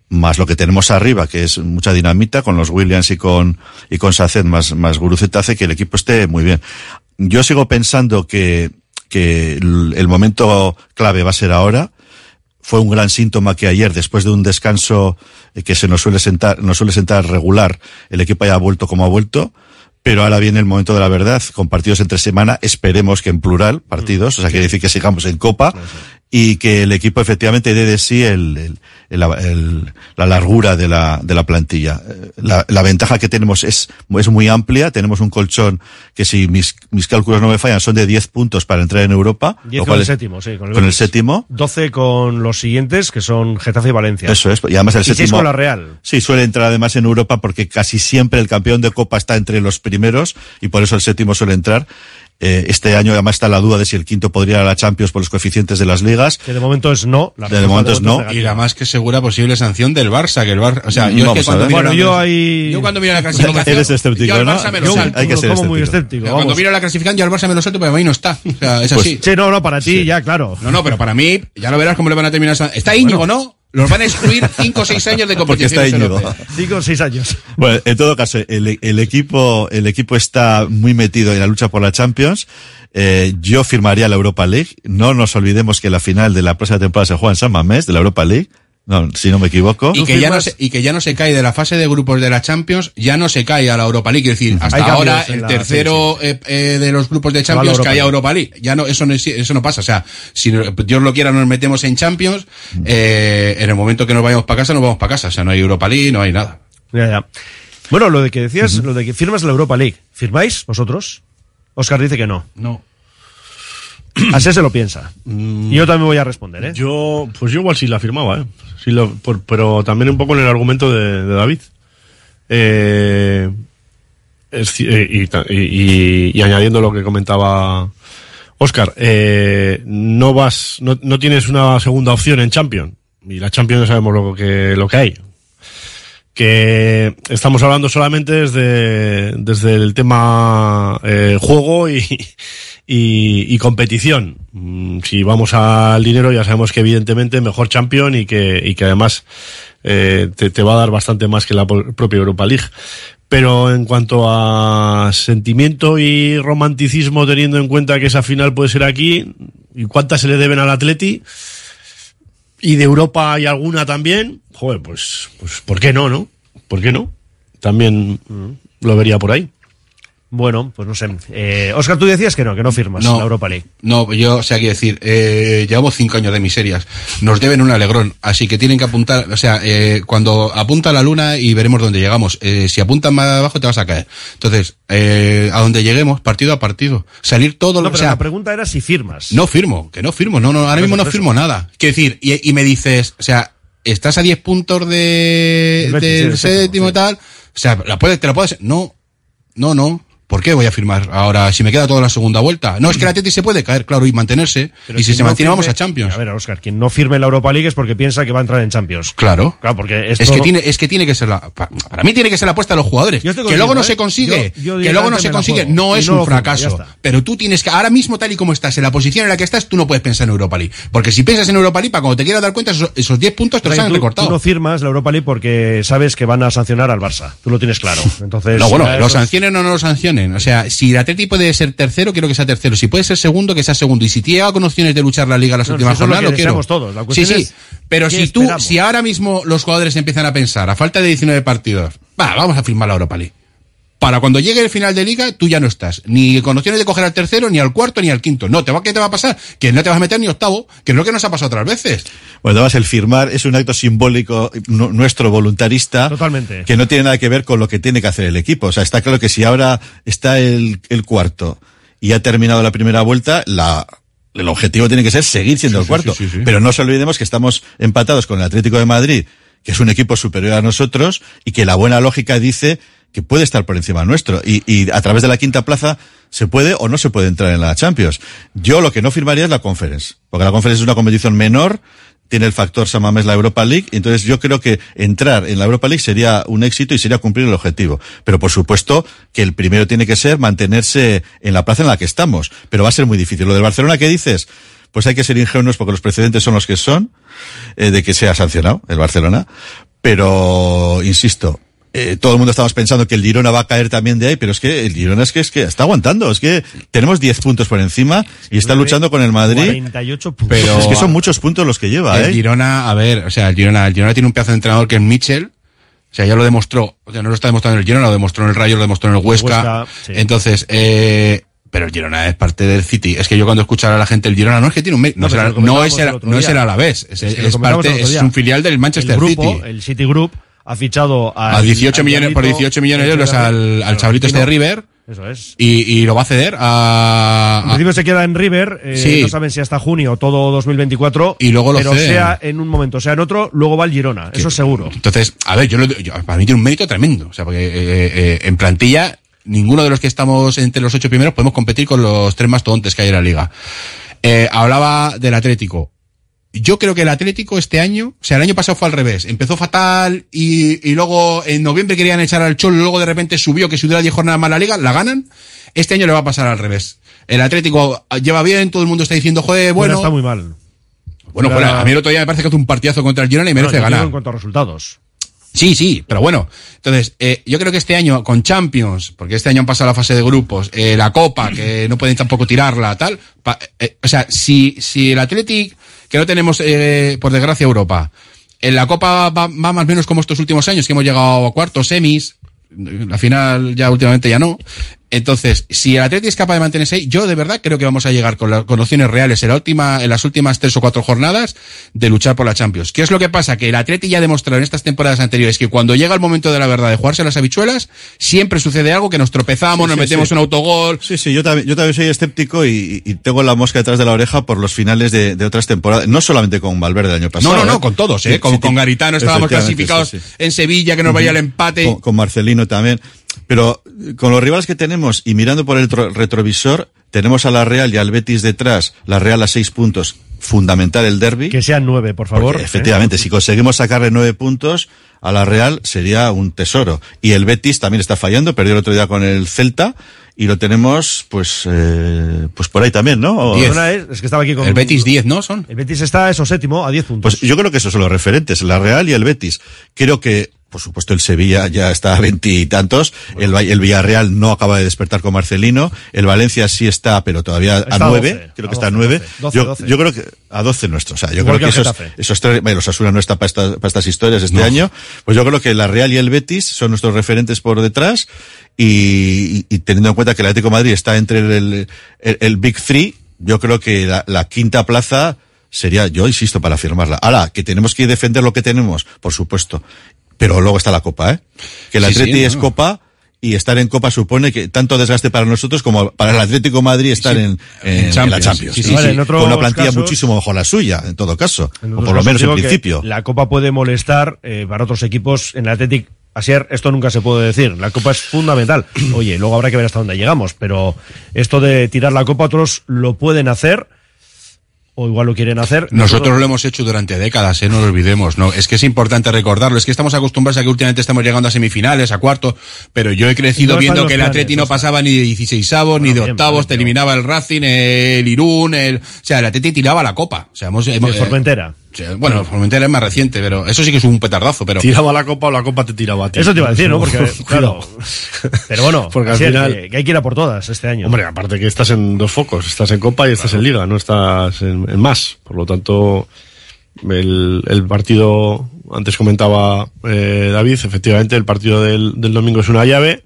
más lo que tenemos arriba, que es mucha dinamita, con los Williams y con, y con Saced, más, más Guruceta, hace que el equipo esté muy bien. Yo sigo pensando que, que el el momento clave va a ser ahora. Fue un gran síntoma que ayer, después de un descanso eh, que se nos suele sentar, nos suele sentar regular, el equipo haya vuelto como ha vuelto. Pero ahora viene el momento de la verdad, con partidos entre semana, esperemos que en plural, partidos, o sea, quiere decir que sigamos en Copa, y que el equipo efectivamente dé de sí el, el- el- la largura de la, de la plantilla. Eh, La, la ventaja que tenemos es, es muy amplia, tenemos un colchón que si mis, mis cálculos no me fallan son de 10 puntos para entrar en Europa. 10 lo con el séptimo, sí. Con el, séptimo. 12 con los siguientes, que son Getafe y Valencia. Eso es, y además el Y séptimo. con la Real. Sí, suele entrar además en Europa porque casi siempre el campeón de Copa está entre los primeros y por eso el séptimo suele entrar. Eh, este año además está la duda de si el quinto podría ir a la Champions por los coeficientes de las ligas. Que de momento es no. La De momento es no. Y la más que segura posible sanción del Barça, que el Barça, o sea, Mm, yo es que cuando miro Bueno, yo cuando miro la clasificación, Eres escéptico, yo al ¿no? Barça me lo Yo- salto. hay que ser como muy escéptico. escéptico. Cuando miro la clasificación, yo al Barça me lo salto, pero ahí no está. O sea, es Pues, así. Sí, no, no, para ti ya, claro. No, no, pero para mí, ya lo verás cómo le van a terminar. Está Íñigo, ¿no? Los van a excluir 5 o 6 años de competición. Íñigo. Cinco o seis años. Bueno, en todo caso, el, el equipo, el equipo está muy metido en la lucha por la Champions. Eh, yo firmaría la Europa League. No nos olvidemos que la final de la próxima temporada se juega en San Mamés, de la Europa League. No, si no me equivoco. Y que, ya no se, y que ya no se cae de la fase de grupos de la Champions, ya no se cae a la Europa League. Es decir, hasta Hay ahora el la- tercero eh, eh, de los grupos de Champions cae a. Europa League. Ya no, eso no, es- eso no pasa. O sea, si no- Dios lo quiera nos metemos en Champions, eh, en el momento que nos vayamos para casa, nos vamos para casa. O sea, no hay Europa League, no hay nada. Ya, ya. Bueno, lo de que decías, lo de que firmas la Europa League. ¿Firmáis vosotros? Oscar dice que no. No. Así se lo piensa. Y yo también voy a responder, ¿eh? Yo, pues yo igual sí la firmaba, ¿eh? Sí lo- por- pero también un poco en el argumento de, de David. Eh, es eh, y, ta- y- y- y añadiendo lo que comentaba Oscar, eh, no vas, no, no tienes una segunda opción en Champions. Y la Champions ya sabemos lo que, lo que hay. Que estamos hablando solamente desde, desde el tema eh, juego y, y, competición. Mm, Si vamos al dinero, ya sabemos que evidentemente mejor champion y que, y que además eh, te, va a dar bastante más que la propia Europa League. Pero en cuanto a sentimiento y romanticismo, teniendo en cuenta que esa final puede ser aquí, y cuántas se le deben al Atleti, y de Europa hay alguna también, joder, pues, pues ¿por qué no, no? ¿Por qué no? También mm, lo vería por ahí. Bueno, pues no sé. Eh, Oscar, tú decías que no, que no firmas No. la Europa League. No, yo, o sea, quiero decir, eh, llevamos cinco años de miserias. Nos deben un alegrón, así que tienen que apuntar, o sea, eh, cuando apunta la luna y veremos dónde llegamos. Eh, si apuntan más abajo te vas a caer. Entonces, eh, a donde lleguemos, partido a partido. Salir todo No, lo pero o sea, la pregunta era si firmas. No firmo, que no firmo, no, no, ahora mismo no firmo nada. Quiero decir, y, y me dices, o sea, estás a 10 puntos de, sí, del el séptimo, séptimo y tal, o sea, la puedes, te la puedes, no, no, no. ¿Por qué voy a firmar ahora si me queda toda la segunda vuelta? No, es que el Atleti se puede caer, claro, y mantenerse. Pero y si se no mantiene, vamos a Champions. A ver, Oscar, quien no firme la Europa League es porque piensa que va a entrar en Champions. Claro. Claro, porque esto Es que tiene, es que tiene que ser la, pa- para mí tiene que ser la apuesta de los jugadores. Estoy Que luego no ¿eh? se consigue, Yo- yo que luego no se consigue, no es no un fracaso. Pero tú tienes que, ahora mismo tal y como estás, en la posición en la que estás, tú no puedes pensar en Europa League. Porque si piensas en Europa League, para cuando te quieras dar cuenta, esos, esos 10 puntos te O los han tú, recortado. tú no firmas la Europa League porque sabes que van a sancionar al Barça. Tú lo tienes claro. Entonces, No, bueno, lo sancionen o no lo sancionen. O sea, si el Atleti puede ser tercero, quiero que sea tercero. Si puede ser segundo, que sea segundo. Y si llega con opciones de luchar la liga las No, últimas si lo jornadas, que lo quiero. todos. La sí, sí. Pero ¿qué si tú, esperamos? si ahora mismo los jugadores empiezan a pensar, a falta de 19 partidos, va, vamos a firmar la Europa League. Para cuando llegue el final de liga, tú ya no estás. Ni con opciones de coger al tercero, ni al cuarto, ni al quinto. No, ¿te va, ¿qué te va a pasar? Que no te vas a meter ni octavo, que es lo que nos ha pasado otras veces. Bueno, además el firmar es un acto simbólico nu- nuestro voluntarista. Totalmente. Que no tiene nada que ver con lo que tiene que hacer el equipo. O sea, está claro que si ahora está el, el cuarto y ha terminado la primera vuelta, la, el objetivo tiene que ser seguir siendo el cuarto. sí, sí, sí. Pero no se olvidemos que estamos empatados con el Atlético de Madrid, que es un equipo superior a nosotros y que la buena lógica dice que puede estar por encima nuestro. Y, y a través de la quinta plaza se puede o no se puede entrar en la Champions. Yo lo que no firmaría es la Conference, porque la Conference es una competición menor, tiene el factor Samamés la Europa League, entonces yo creo que entrar en la Europa League sería un éxito y sería cumplir el objetivo. Pero por supuesto que el primero tiene que ser mantenerse en la plaza en la que estamos, pero va a ser muy difícil. Lo del Barcelona que dices, pues hay que ser ingenuos porque los precedentes son los que son, eh, de que sea sancionado el Barcelona, pero insisto, eh, todo el mundo estamos pensando que el Girona va a caer también de ahí, pero es que el Girona es que, es que está aguantando, es que tenemos 10 puntos por encima y está luchando con el Madrid. 48 puntos. Pero- es que son muchos puntos los que lleva, el ¿eh? Girona, a ver, o sea, el Girona, el Girona tiene un pedazo de entrenador que es Mitchell. O sea, ya lo demostró. O sea, no lo está demostrando el Girona, lo demostró en el Rayo, lo demostró en el Huesca. Huesca, sí. Entonces, eh, pero el Girona es parte del City. Es que yo cuando escuchaba a la gente el Girona, no es que tiene un no, No, es el- no es el, no es día. el Alavés, es, parte, es un filial del Manchester el grupo, City. El City Group ha fichado al- A 18 al millones, por diablito- 18 millones de euros al, al chavalito este de River. Eso es. Y, y lo va a ceder a, En principio se queda en River, eh, Sí. no saben si hasta junio o todo 2024. Y luego lo Pero ceden. sea en un momento, sea en otro, luego va al Girona, eso es seguro. Entonces, a ver, yo, lo- yo- para mí tiene un mérito tremendo. O sea, porque eh, eh, en plantilla, ninguno de los que estamos entre los ocho primeros podemos competir con los tres más tontes que hay en la liga. Eh, hablaba del Atlético. Yo creo que el Atlético este año, o sea, el año pasado fue al revés. Empezó fatal y, y luego en noviembre querían echar al Cholo, luego de repente subió, que si hubiera 10 jornadas más la liga, la ganan. Este año le va a pasar al revés. El Atlético lleva bien, todo el mundo está diciendo, joder, Bueno, bueno. está muy mal. Bueno, a mí el otro día me parece que hace un partidazo contra el Girona y merece yo ganar. En cuanto a resultados. Sí, sí, pero bueno. Entonces, eh, yo creo que este año con Champions, porque este año han pasado la fase de grupos, eh, la Copa, que no pueden tampoco tirarla, tal. pa- eh, o sea, si, si el Athletic, que no tenemos, eh, por desgracia, Europa, en la Copa va, va más o menos como estos últimos años, que hemos llegado a cuartos, semis, la final ya últimamente ya no. Entonces, si el Atleti es capaz de mantenerse ahí, yo de verdad creo que vamos a llegar con, la- con opciones reales en, la última, en las últimas tres o cuatro jornadas de luchar por la Champions. ¿Qué es lo que pasa? Que el Atleti ya ha demostrado en estas temporadas anteriores que cuando llega el momento de la verdad de jugarse las habichuelas, siempre sucede algo que nos tropezamos, Sí, nos sí, metemos sí. un autogol. Sí, sí, yo también, yo también soy escéptico y, y tengo la mosca detrás de la oreja por los finales de, de otras temporadas, no solamente con Valverde el año pasado. No, no, no, ¿eh? con todos, ¿eh? Con, con Garitano estábamos clasificados en Sevilla, que nos vaya el empate. Con, con Marcelino también. Pero eh, con los rivales que tenemos y mirando por el tro- retrovisor, tenemos a la Real y al Betis detrás, la Real a seis puntos, fundamental el derby. Que sean nueve, por favor. Porque, efectivamente, si conseguimos sacarle nueve puntos a la Real sería un tesoro. Y el Betis también está fallando, perdió el otro día con el Celta y lo tenemos pues eh, pues por ahí también, ¿no? Es, es que estaba aquí con El Betis 10, ¿no? Son. El Betis está eso séptimo a 10 puntos. Pues yo creo que esos son los referentes, la Real y el Betis. Creo que por supuesto el Sevilla ya está a veintitantos, el, el Villarreal no acaba de despertar con Marcelino, el Valencia sí está, pero todavía Está a nueve, 12, creo a que está a 12, nueve. 12, yo, 12. yo creo que a 12 nuestro, o sea, yo Igual creo que, que esos, esos tres, bueno, Osasuna no está para, esta- para estas historias este No. año, pues yo creo que la Real y el Betis son nuestros referentes por detrás y, y- y teniendo en cuenta que el Atlético de Madrid está entre el, el- el Big Three, yo creo que la, la quinta plaza sería, yo insisto, para firmarla. Ahora, que tenemos que defender lo que tenemos, por supuesto. Pero luego está la Copa, ¿eh? Que el Sí, sí, Atleti es no. Copa y estar en Copa supone que tanto desgaste para nosotros como para el Atlético de Madrid estar en, en- en Champions, la Champions. sí, Sí, sí, sí, sí. Otros con una plantilla casos- muchísimo mejor la suya, en todo caso. En O por lo menos en principio. La Copa puede molestar eh, para otros equipos. En el Athletic, Asier, esto nunca se puede decir. La Copa es fundamental. Oye, luego habrá que ver hasta dónde llegamos. Pero esto de tirar la Copa, otros lo pueden hacer. O igual lo quieren hacer. Nosotros lo hemos hecho durante décadas, ¿eh? no lo olvidemos. No, es que es importante recordarlo. Es que estamos acostumbrados a que últimamente estamos llegando a semifinales, a cuartos, pero yo he crecido viendo que el Atleti no pasaba ni de 16 avos, ni de octavos, te eliminaba el Racing, el Irún, el, o sea, el Atleti tiraba la copa. O sea, hemos, hemos- Formentera. Bueno, el Formentera es más reciente, pero eso sí que es un petardazo, pero. ¿Tiraba la copa o la copa te tiraba a ti? Eso te iba a decir, ¿no? Porque, claro. Pero bueno, Porque al final- que, que hay que ir a por todas este año. Hombre, aparte que estás en dos focos, estás en Copa y estás en Liga, no estás en, en más. Por lo tanto, el, el partido, antes comentaba eh, David, efectivamente el partido del, del domingo es una llave,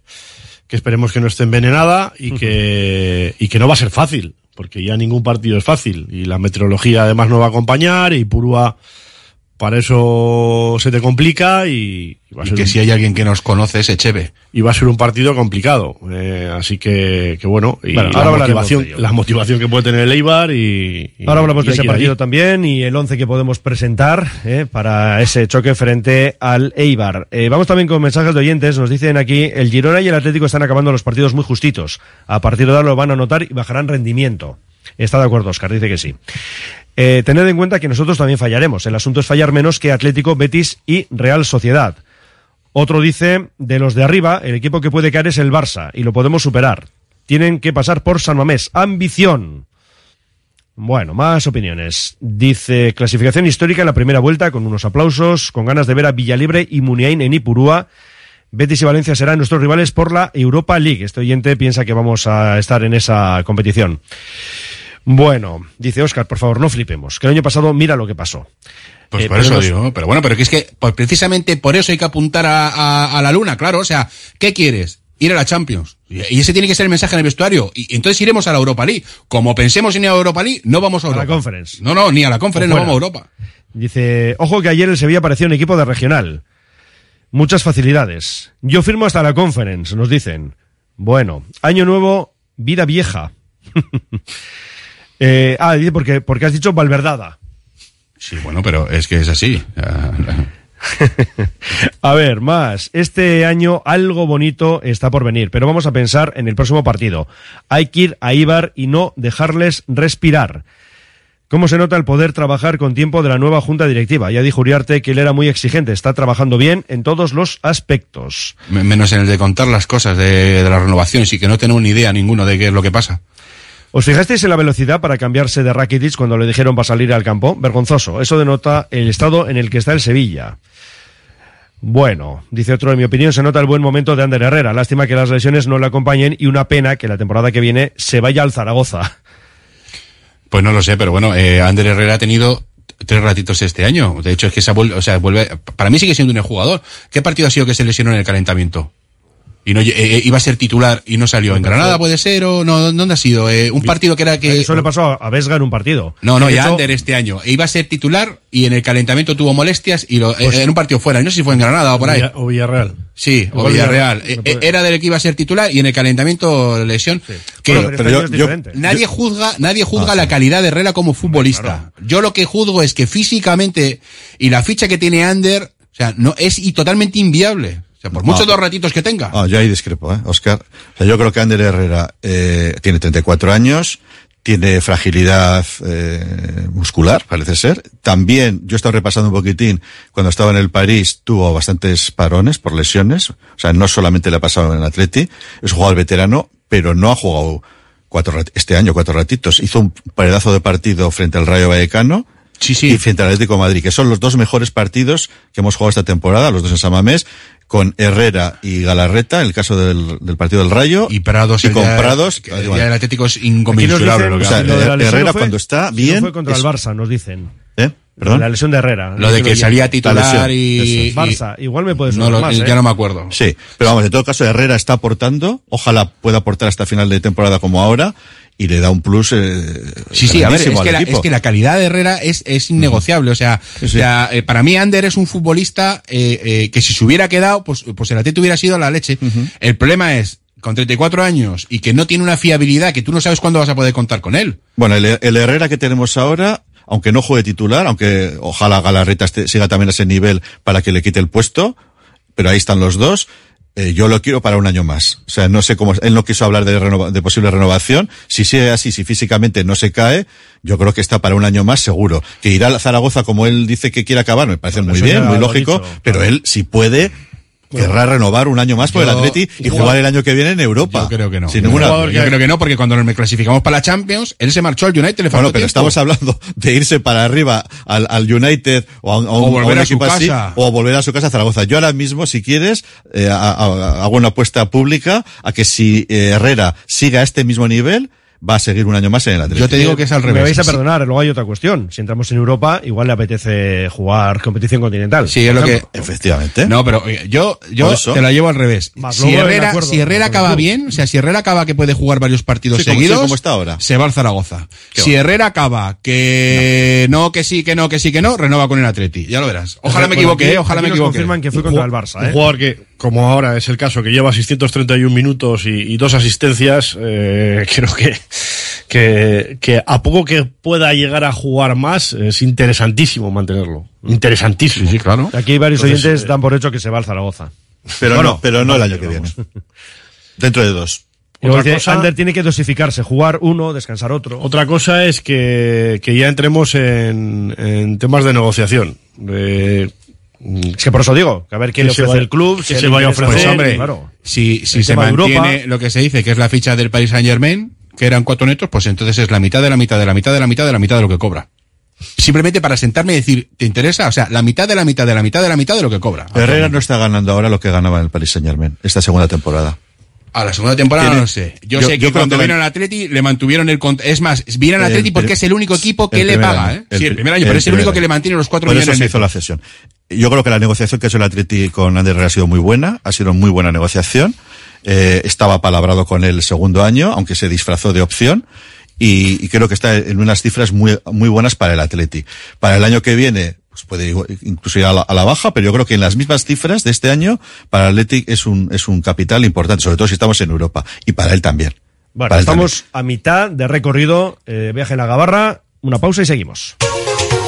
que esperemos que no esté envenenada y que, y que no va a ser fácil, porque ya ningún partido es fácil. Y la meteorología además no va a acompañar y Purúa para eso se te complica y, y va a Y ser que un- si hay alguien que nos conoce es Echeve. y va a ser un partido complicado. Eh, así que, que bueno, y Bueno, la, ahora hablaremos motivación, la motivación que puede tener el Eibar y, y- Ahora hablamos y de ese partido allí. también y el 11 que podemos presentar eh, para ese choque frente al Eibar. Eh, vamos también con mensajes de oyentes. Nos dicen aquí, el Girona y el Atlético están acabando los partidos muy justitos. A partir de ahora lo van a notar y bajarán rendimiento. Está de acuerdo, Oscar, dice que sí. Eh, tened en cuenta que nosotros también fallaremos. El asunto es fallar menos que Atlético, Betis y Real Sociedad. Otro dice, de los de arriba, el equipo que puede caer es el Barça y lo podemos superar. Tienen que pasar por San Mamés. Ambición. Bueno, más opiniones. Dice, clasificación histórica en la primera vuelta, con unos aplausos, con ganas de ver a Villalibre y Muniain en Ipurúa. Betis y Valencia serán nuestros rivales por la Europa League. Este oyente piensa que vamos a estar en esa competición. Bueno, dice Oscar, por favor, no flipemos, que el año pasado mira lo que pasó. Pues Eh, por eso nos- digo, pero bueno, pero que es que pues precisamente por eso hay que apuntar a, a- a la luna, claro, o sea, ¿qué quieres? Ir a la Champions. Y ese tiene que ser el mensaje en el vestuario. Y entonces iremos a la Europa League. Como pensemos en ir a Europa League, no vamos a A la Europa. Conference. No, no, ni a la Conference, no vamos a Europa. Dice, ojo que ayer el Sevilla parecía un equipo de regional. Muchas facilidades. Yo firmo hasta la conference, nos dicen. Bueno, año nuevo, vida vieja. eh, ah, porque, porque has dicho Valverdada. Sí, bueno, pero es que es así. A ver, más. Este año algo bonito está por venir, pero vamos a pensar en el próximo partido. Hay que ir a Ibar y no dejarles respirar. ¿Cómo se nota el poder trabajar con tiempo de la nueva junta directiva? Ya dijo Uriarte que él era muy exigente, está trabajando bien en todos los aspectos. Me- Menos en el de contar las cosas de, de las renovaciones y que no tenemos ni idea ninguno de qué es lo que pasa. ¿Os fijasteis en la velocidad para cambiarse de Rakitic cuando le dijeron para salir al campo? Vergonzoso. Eso denota el estado en el que está el Sevilla. Bueno, dice otro, en mi opinión se nota el buen momento de Ander Herrera. Lástima que las lesiones no le acompañen y una pena que la temporada que viene se vaya al Zaragoza. Pues no lo sé, pero bueno, eh, Ander Herrera ha tenido tres ratitos este año. De hecho, es que se vuelve, o sea, vuelve, para mí sigue siendo un jugador. ¿Qué partido ha sido que se lesionó en el calentamiento? Y no, eh, eh, iba a ser titular y no salió. ¿En Granada puede ser o no? ¿Dónde ha sido? Eh, un partido que era que... Eso le pasó a Vesga en un partido. No, no, y hecho, Ander este año. E Iba a ser titular y en el calentamiento tuvo molestias y lo, eh, Pues- en un partido fuera. No sé si fue en Granada o por ahí. O Villarreal. Sí, o Villarreal. Villarreal. Eh, eh, Era del que iba a ser titular y en el calentamiento lesión. Que Bueno, pero este es diferente. nadie juzga, nadie juzga Ah, la sí. calidad de Herrera como futbolista. Yo lo que juzgo es que físicamente y la ficha que tiene Ander, o sea, no es y totalmente inviable. Sea, por muchos Ah. dos ratitos que tenga. Ah, yo ahí discrepo, ¿eh, Oscar? O sea, yo creo que Ander Herrera eh, tiene 34 años, tiene fragilidad eh, muscular, parece ser. También, yo he estado repasando un poquitín, cuando estaba en el París tuvo bastantes parones por lesiones. O sea, no solamente le ha pasado en el Atleti, es un jugador veterano, pero no ha jugado cuatro este año cuatro ratitos. Hizo un pedazo de partido frente al Rayo Vallecano y frente al Atlético de Madrid, que son los dos mejores partidos que hemos jugado esta temporada, los dos en Samamés, con Herrera y Galarreta, en el caso del, del partido del Rayo. Y Prados, y el con día- Prados. que el del Atlético es inconmensurable lo que O sea, hace. Lo de la lesión Herrera fue- cuando está No bien. fue contra es- el Barça, nos dicen. ¿Eh? ¿Perdón? La lesión de Herrera. Lo de que salía titular y-. Barça, igual me puede No lo- más, ya ¿eh? no me acuerdo. Sí, pero vamos, en todo caso Herrera está aportando, ojalá pueda aportar hasta final de temporada como ahora y le da un plus eh, Sí, sí, a ver, es que, la, es que la calidad de Herrera es, es innegociable. O sea, o sea, eh, para mí Ander es un futbolista eh, eh, que si se hubiera quedado, pues, pues el Atlético hubiera sido la leche. El problema es, con 34 años y que no tiene una fiabilidad, que tú no sabes cuándo vas a poder contar con él. Bueno, el, el Herrera que tenemos ahora, aunque no juegue titular, aunque ojalá Galarreta siga también a ese nivel para que le quite el puesto, pero ahí están los dos. Eh, yo lo quiero para un año más. O sea, no sé cómo, él no quiso hablar de, renova- de posible renovación. Si sigue así, si físicamente no se cae, yo creo que está para un año más seguro. Que irá a Zaragoza como él dice que quiere acabar, me parece muy bien, muy lógico, dicho, pero él, si puede, querrá renovar un año más por el Atleti y jugar el año que viene en Europa. Yo creo que no. Sin Yo ninguna creo- yo creo que no, porque cuando nos clasificamos para la Champions, él se marchó al United, le faltó Bueno, pero tiempo. estamos hablando de irse para arriba al, al United o a, un- a un, O volver a un a su equipo así, casa. o volver a su casa a Zaragoza. Yo ahora mismo, si quieres, eh, a- a- hago una apuesta pública a que si eh, Herrera siga a este mismo nivel, va a seguir un año más en el Atlético. Me vais a perdonar, luego hay otra cuestión. Si entramos en Europa, igual le apetece jugar competición continental. Sí, es lo que. Efectivamente. No, pero yo, yo te la llevo al revés. Más Si Herrera, acuerdo si Herrera acaba bien, o sea, si Herrera acaba que puede jugar varios partidos Sí, como- seguidos, sí, como está ahora. se va al Zaragoza. Qué si va. Herrera acaba que no. que sí, que no, que sí, que no, renova con el Atleti. Ya lo verás. Ojalá me Bueno, equivoque, aquí- eh, ojalá aquí me equivoque. confirman que fue contra el Barça, Un ¿eh? jugador que, como ahora es el caso, que lleva 631 minutos y, y dos asistencias, eh, creo que, que, que a poco que pueda llegar a jugar más, es interesantísimo mantenerlo. Interesantísimo. Sí, claro. Aquí hay varios Entonces, oyentes eh, dan por hecho que se va al Zaragoza. Pero Bueno, no, pero no el año que viene. Dentro de dos. Otra dice, cosa- Ander tiene que dosificarse, jugar uno, descansar otro. Otra cosa es que, que ya entremos en, en temas de negociación. De, Es que por eso digo, que a ver qué Que le ofrece el club, si se vaya a ofrecer, Pues hombre, claro. si, si se mantiene Europa. lo que se dice, que es la ficha del Paris Saint Germain, que eran cuatro netos, pues entonces es la mitad de la mitad de la mitad de la mitad de la mitad de lo que cobra. Simplemente para sentarme y decir, ¿te interesa? O sea, la mitad de la mitad de la mitad de la mitad de lo que cobra. Herrera no está ganando ahora lo que ganaba en el Paris Saint Germain, esta segunda temporada. A la segunda temporada no sé. Yo, yo- sé que cuando vino al Atleti le mantuvieron el es más, viene al Atleti porque es el único equipo que le paga, año. ¿eh? sí, el primer año, pero es el único año. que le mantiene los cuatro Por millones eso se hizo la cesión. Yo creo que la negociación que ha hecho el Atleti con Ander ha sido muy buena, ha sido muy buena negociación. Eh, estaba palabrado con él el segundo año, aunque se disfrazó de opción. Y, y creo que está en unas cifras muy, muy buenas para el Atleti. Para el año que viene, pues puede incluso ir a la, a la baja, pero yo creo que en las mismas cifras de este año, para el Atleti es un, es un capital importante, sobre todo si estamos en Europa. Y para él también. Bueno, Para él estamos a mitad de recorrido, eh, viaje en la Gabarra, una pausa y seguimos.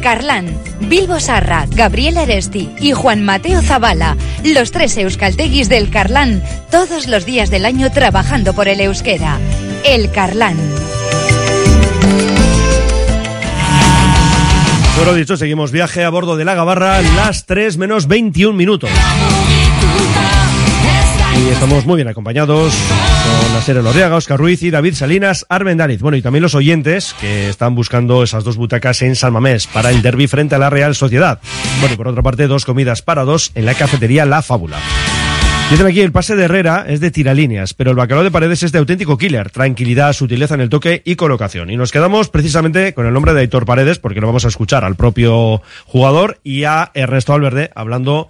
Carlán, Bilbo Sarra, Gabriel Aresti y Juan Mateo Zavala, los tres euskalteguis del Carlán, todos los días del año trabajando por el euskera. El Carlán. Bueno, dicho, seguimos viaje a bordo de la Gabarra, las 3 menos 21 minutos. Y estamos muy bien acompañados con la serie Lorriaga, Oscar Ruiz y David Salinas Armendáriz. Bueno, y también los oyentes que están buscando esas dos butacas en San Mamés para el derby frente a la Real Sociedad. Bueno, y por otra parte, dos comidas para dos en la cafetería La Fábula. Dicen aquí, el pase de Herrera es de tiralíneas, pero el bacalao de paredes es de auténtico killer. Tranquilidad, sutileza en el toque y colocación. Y nos quedamos precisamente con el nombre de Aitor Paredes, porque lo vamos a escuchar al propio jugador y a Ernesto Alverde hablando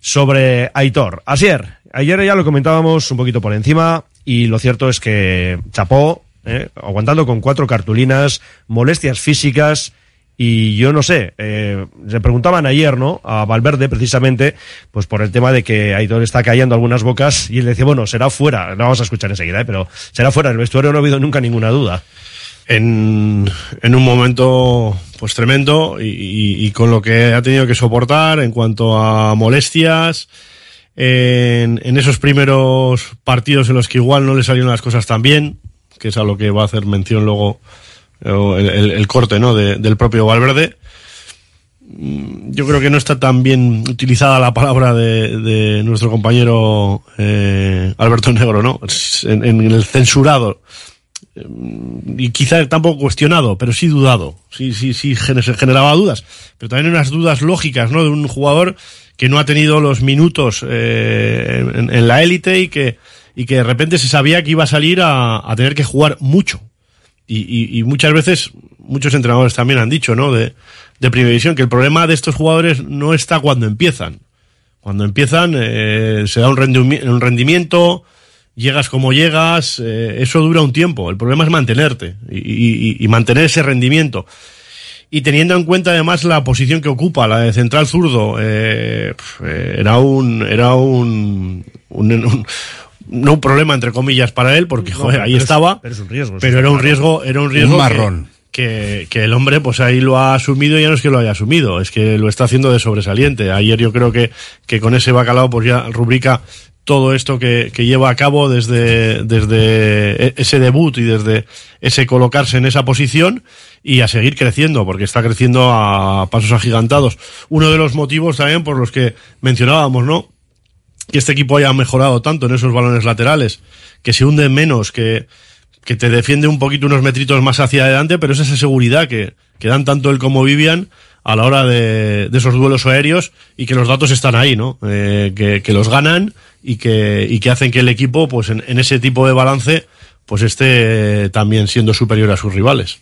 sobre Aitor. Asier, ayer ya lo comentábamos un poquito por encima y lo cierto es que chapó, eh, aguantando con cuatro cartulinas, molestias físicas y yo no sé, eh, le preguntaban ayer, ¿no? A Valverde, precisamente, pues por el tema de que Aitor está callando algunas bocas y él decía, bueno, será fuera, lo vamos a escuchar enseguida, ¿eh? pero será fuera, en el vestuario no ha habido nunca ninguna duda. en, en un momento pues tremendo y- y con lo que ha tenido que soportar en cuanto a molestias en, esos primeros partidos en los que igual no le salieron las cosas tan bien que es a lo que va a hacer mención luego eh, el, corte ¿no? de- del propio Valverde Mm, yo creo que no está tan bien utilizada la palabra de, de nuestro compañero eh, Alberto Negro, ¿no? En el censurado y quizá tampoco cuestionado, pero sí dudado. Sí, sí, sí, se generaba dudas. Pero también unas dudas lógicas, ¿no? De un jugador que no ha tenido los minutos eh, en, la élite y que, y que de repente se sabía que iba a salir a, a tener que jugar mucho. Y, y- muchas veces, muchos entrenadores también han dicho, ¿no? De, de primera división, que el problema de estos jugadores no está cuando empiezan. Cuando empiezan, eh, se da un, rendimi- un rendimiento, llegas como llegas, eh, eso dura un tiempo. El problema es mantenerte y, y- y mantener ese rendimiento. Y teniendo en cuenta además la posición que ocupa, la de central zurdo, eh, eh, era un, era un, un, un- no un problema entre comillas para él, porque No, joder, ahí pero es- estaba, pero es un riesgo, pero era un riesgo, era un riesgo Un que- marrón. que, que el hombre pues ahí lo ha asumido y ya no es que lo haya asumido, es que lo está haciendo de sobresaliente. Ayer yo creo que, que con ese bacalao pues ya rubrica todo esto que, que lleva a cabo desde, desde e- ese debut y desde ese colocarse en esa posición y a seguir creciendo, porque está creciendo a pasos agigantados. Uno de los motivos también por los que mencionábamos, ¿no? que este equipo haya mejorado tanto en esos balones laterales, que se hunde menos, que, que te defiende un poquito unos metritos más hacia adelante, pero es esa seguridad que, que dan tanto él como Vivian a la hora de, de esos duelos aéreos y que los datos están ahí, ¿no? Eh, que, que los ganan y que, y que hacen que el equipo, pues en, en ese tipo de balance, pues esté también siendo superior a sus rivales.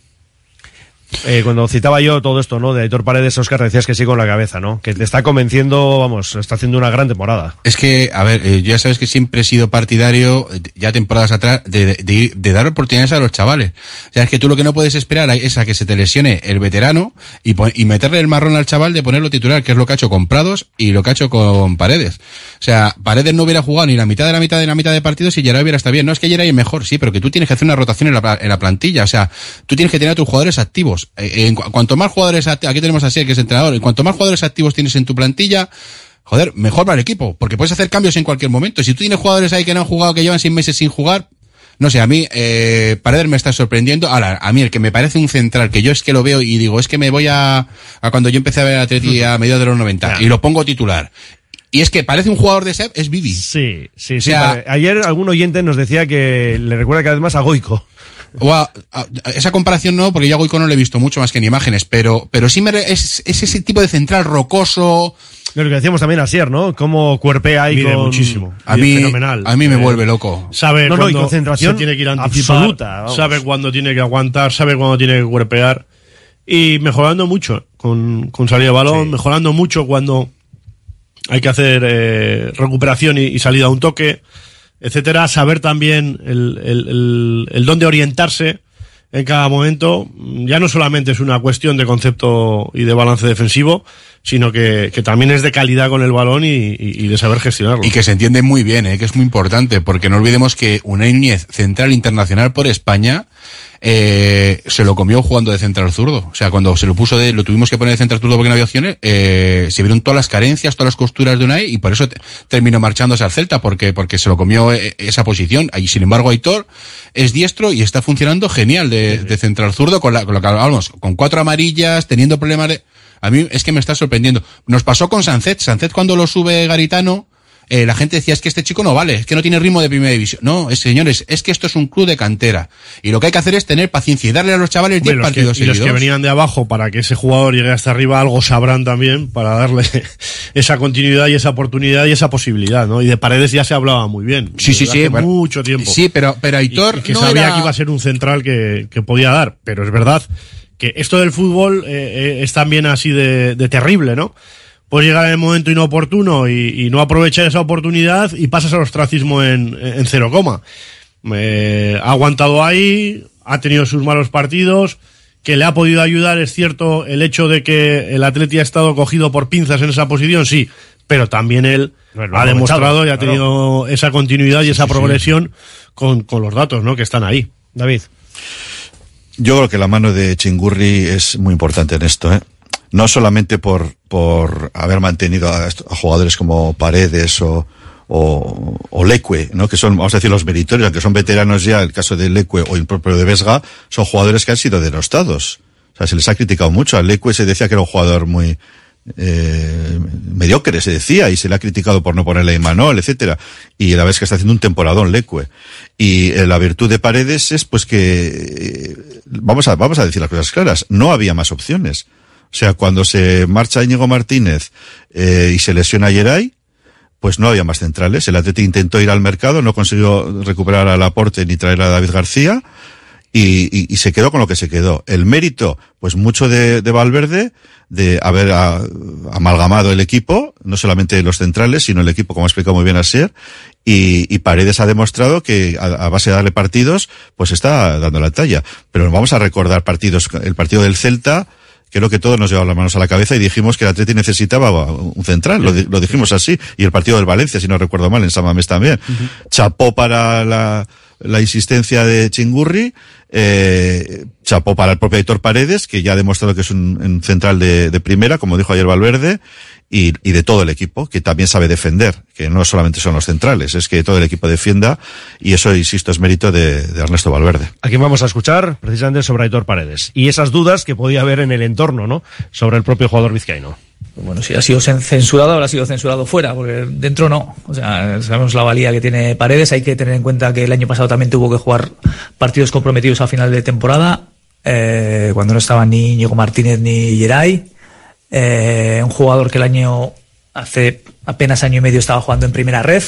Eh, cuando citaba yo todo esto, ¿no? De Aitor Paredes, Oscar, decías que sí con la cabeza, ¿no? Que le está convenciendo, vamos, está haciendo una gran temporada. Es que, a ver, eh, ya sabes que siempre he sido partidario, eh, ya temporadas atrás, de, de, de dar oportunidades a los chavales. O sea, es que tú lo que no puedes esperar es a que se te lesione el veterano y, meterle el marrón al chaval de ponerlo titular, que es lo que ha hecho con Prados y lo que ha hecho con Paredes. O sea, Paredes no hubiera jugado ni la mitad de la mitad de la mitad de partidos y Geray hubiera estado bien. No es que Geray es mejor, sí, pero que tú tienes que hacer una rotación en la, en la plantilla. O sea, tú tienes que tener a tus jugadores activos. Eh, en cu- cuanto más jugadores, acti- aquí tenemos a Sier, que es entrenador, y cuanto más jugadores activos tienes en tu plantilla, joder, mejor para el equipo, porque puedes hacer cambios en cualquier momento. Si tú tienes jugadores ahí que no han jugado, que llevan seis meses sin jugar, no sé, a mí, eh, Paredes me está sorprendiendo. Ahora, a mí el que me parece un central, que yo es que lo veo y digo, es que me voy a, a cuando yo empecé a ver a Atleti a mediados de los 90 y lo pongo titular. Y es que parece un jugador de SEP, es Vivi. Sí, sí, O sí. sea. Ayer algún oyente nos decía que le recuerda cada vez más a Goico. O a- a- esa comparación no, porque yo a Goico no lo he visto mucho más que en imágenes, pero, pero sí me re- es, es ese tipo de central rocoso. Lo que decíamos también ayer, ¿no? Cómo cuerpea ahí Mide con... muchísimo. A mí, fenomenal. a mí me Eh, vuelve loco. Sabe No, no, y cuándo concentración se tiene que ir anticipar, absoluta, vamos. sabe cuándo tiene que aguantar, sabe cuándo tiene que cuerpear y mejorando mucho con, con salida de balón, mejorando mucho cuando hay que hacer eh, recuperación y, y salida a un toque, etcétera. Saber también el, el, el, el dónde orientarse en cada momento. Ya no solamente es una cuestión de concepto y de balance defensivo, sino que, que también es de calidad con el balón y, y- de saber gestionarlo. Y que se entiende muy bien, ¿eh? que es muy importante, porque no olvidemos que Unai Núñez, central internacional por España, eh, se lo comió jugando de central zurdo. O sea, cuando se lo puso de, lo tuvimos que poner de central zurdo porque no había opciones, eh, se vieron todas las carencias, todas las costuras de Unai, y por eso te- terminó marchándose al Celta, porque, porque se lo comió eh, esa posición. Y sin embargo, Aitor es diestro y está funcionando genial de, de central zurdo con, la, con lo que hablábamos, con cuatro amarillas, teniendo problemas de, a mí es que me está sorprendiendo. Nos pasó con Sancet. Sancet cuando lo sube Garitano, eh, la gente decía, es que este chico no vale, es que no tiene ritmo de primera división. No, es, señores, es que esto es un club de cantera. Y lo que hay que hacer es tener paciencia y darle a los chavales 10 Hombre, los que- partidos y los que venían de abajo para que ese jugador llegue hasta arriba algo sabrán también para darle esa continuidad y esa oportunidad y esa posibilidad, ¿no? Y de Paredes ya se hablaba muy bien. Sí, sí, sí, hace bueno. mucho tiempo. Sí, pero, pero Aitor Y- y que no sabía era- que iba a ser un central que, que podía dar, pero es verdad que esto del fútbol eh, eh, es también así de, de terrible, ¿no? Puedes llegar en el momento inoportuno y, y no aprovechar esa oportunidad y pasas al ostracismo en, en cero coma. Eh, ha aguantado ahí, ha tenido sus malos partidos, que le ha podido ayudar, es cierto, el hecho de que el Atleti ha estado cogido por pinzas en esa posición, sí, pero también él ha demostrado y ha claro. tenido esa continuidad y esa progresión Con, con los datos, ¿no? Que están ahí. David. Yo creo que la mano de Chingurri es muy importante en esto, ¿eh? No solamente por, por haber mantenido a, a jugadores como Paredes o, o, o Leque, ¿no? Que son, vamos a decir, los meritorios, aunque son veteranos ya, el caso de Leque o el propio de Vesga, son jugadores que han sido denostados. O sea, se les ha criticado mucho. A Leque se decía que era un jugador muy, eh, mediocre, se decía, y se le ha criticado por no ponerle a Imanol, etcétera. Y la vez que está haciendo un temporadón Leque. Y eh, la virtud de Paredes es pues que, eh, vamos a, vamos a decir las cosas claras, no había más opciones. O sea, cuando se marcha Íñigo Martínez eh, y se lesiona Yeray, pues no había más centrales. El Atleti intentó ir al mercado, no consiguió recuperar al aporte ni traer a David García y, y- y se quedó con lo que se quedó. El mérito, pues mucho de, de Valverde, de haber amalgamado el equipo, no solamente los centrales, sino el equipo, como ha explicado muy bien Asier, y, y Paredes ha demostrado que a base de darle partidos, pues está dando la talla. Pero vamos a recordar partidos, el partido del Celta, creo que todos nos llevamos las manos a la cabeza y dijimos que el Atleti necesitaba un central, lo, di- lo dijimos así, y el partido del Valencia, si no recuerdo mal, en Samamés también. Chapó para la, la insistencia de Chingurri, eh, chapó para el propio Héctor Paredes, que ya ha demostrado que es un, un central de, de primera, como dijo ayer Valverde, y, y de todo el equipo, que también sabe defender, que no solamente son los centrales, es que todo el equipo defienda, y eso, insisto, es mérito de, de Ernesto Valverde. A quien vamos a escuchar precisamente sobre Aitor Paredes. Y esas dudas que podía haber en el entorno, ¿no? Sobre el propio jugador vizcaíno. Bueno, si ha sido cen- censurado, habrá sido censurado fuera, porque dentro no. O sea, sabemos la valía que tiene Paredes. Hay que tener en cuenta que el año pasado también tuvo que jugar partidos comprometidos a final de temporada, eh, cuando no estaban ni Íñigo Martínez ni Geray. Eh, un jugador que el año, hace apenas año y medio estaba jugando en primera red.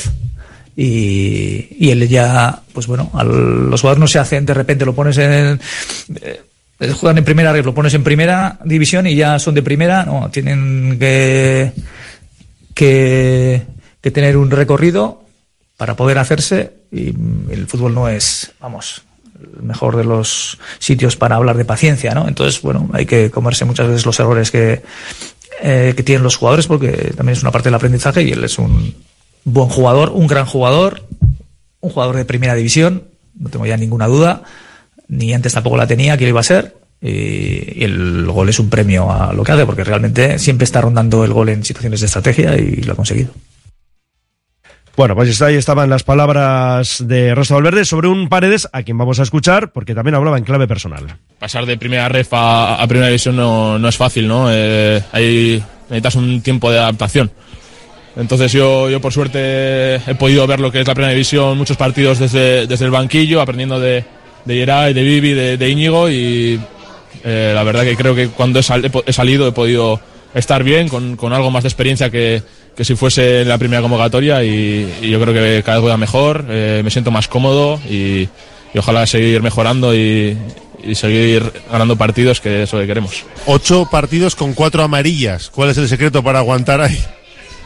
Y, él ya, pues bueno, al- los jugadores no se hacen, de repente lo pones en, eh, juegan en primera red, lo pones en primera división y ya son de primera, no, tienen que, que, que tener un recorrido para poder hacerse y el fútbol no es, vamos, mejor de los sitios para hablar de paciencia, ¿no? Entonces, bueno, hay que comerse muchas veces los errores que, eh, que tienen los jugadores porque también es una parte del aprendizaje y él es un buen jugador, un gran jugador, un jugador de primera división, no tengo ya ninguna duda, ni antes tampoco la tenía que lo iba a ser. Y el gol es un premio a lo que hace, porque realmente siempre está rondando el gol en situaciones de estrategia y lo ha conseguido. Bueno, pues ahí estaban las palabras de Ernesto Valverde sobre un Paredes a quien vamos a escuchar porque también hablaba en clave personal. pasar de primera ref a, a primera división no, no es fácil, ¿no? Eh, ahí necesitas un tiempo de adaptación. Entonces yo, yo por suerte he podido ver lo que es la primera división, muchos partidos desde, desde el banquillo, aprendiendo de, de Geray, de Vivi, de, de Íñigo y eh, la verdad que creo que cuando he, sal- he salido he podido estar bien, con, con algo más de experiencia que, que si fuese en la primera convocatoria y, y yo creo que cada vez voy a mejor, eh, me siento más cómodo y, y ojalá seguir mejorando y, y seguir ganando partidos, que es lo que queremos. Ocho partidos con cuatro amarillas. ¿Cuál es el secreto para aguantar ahí?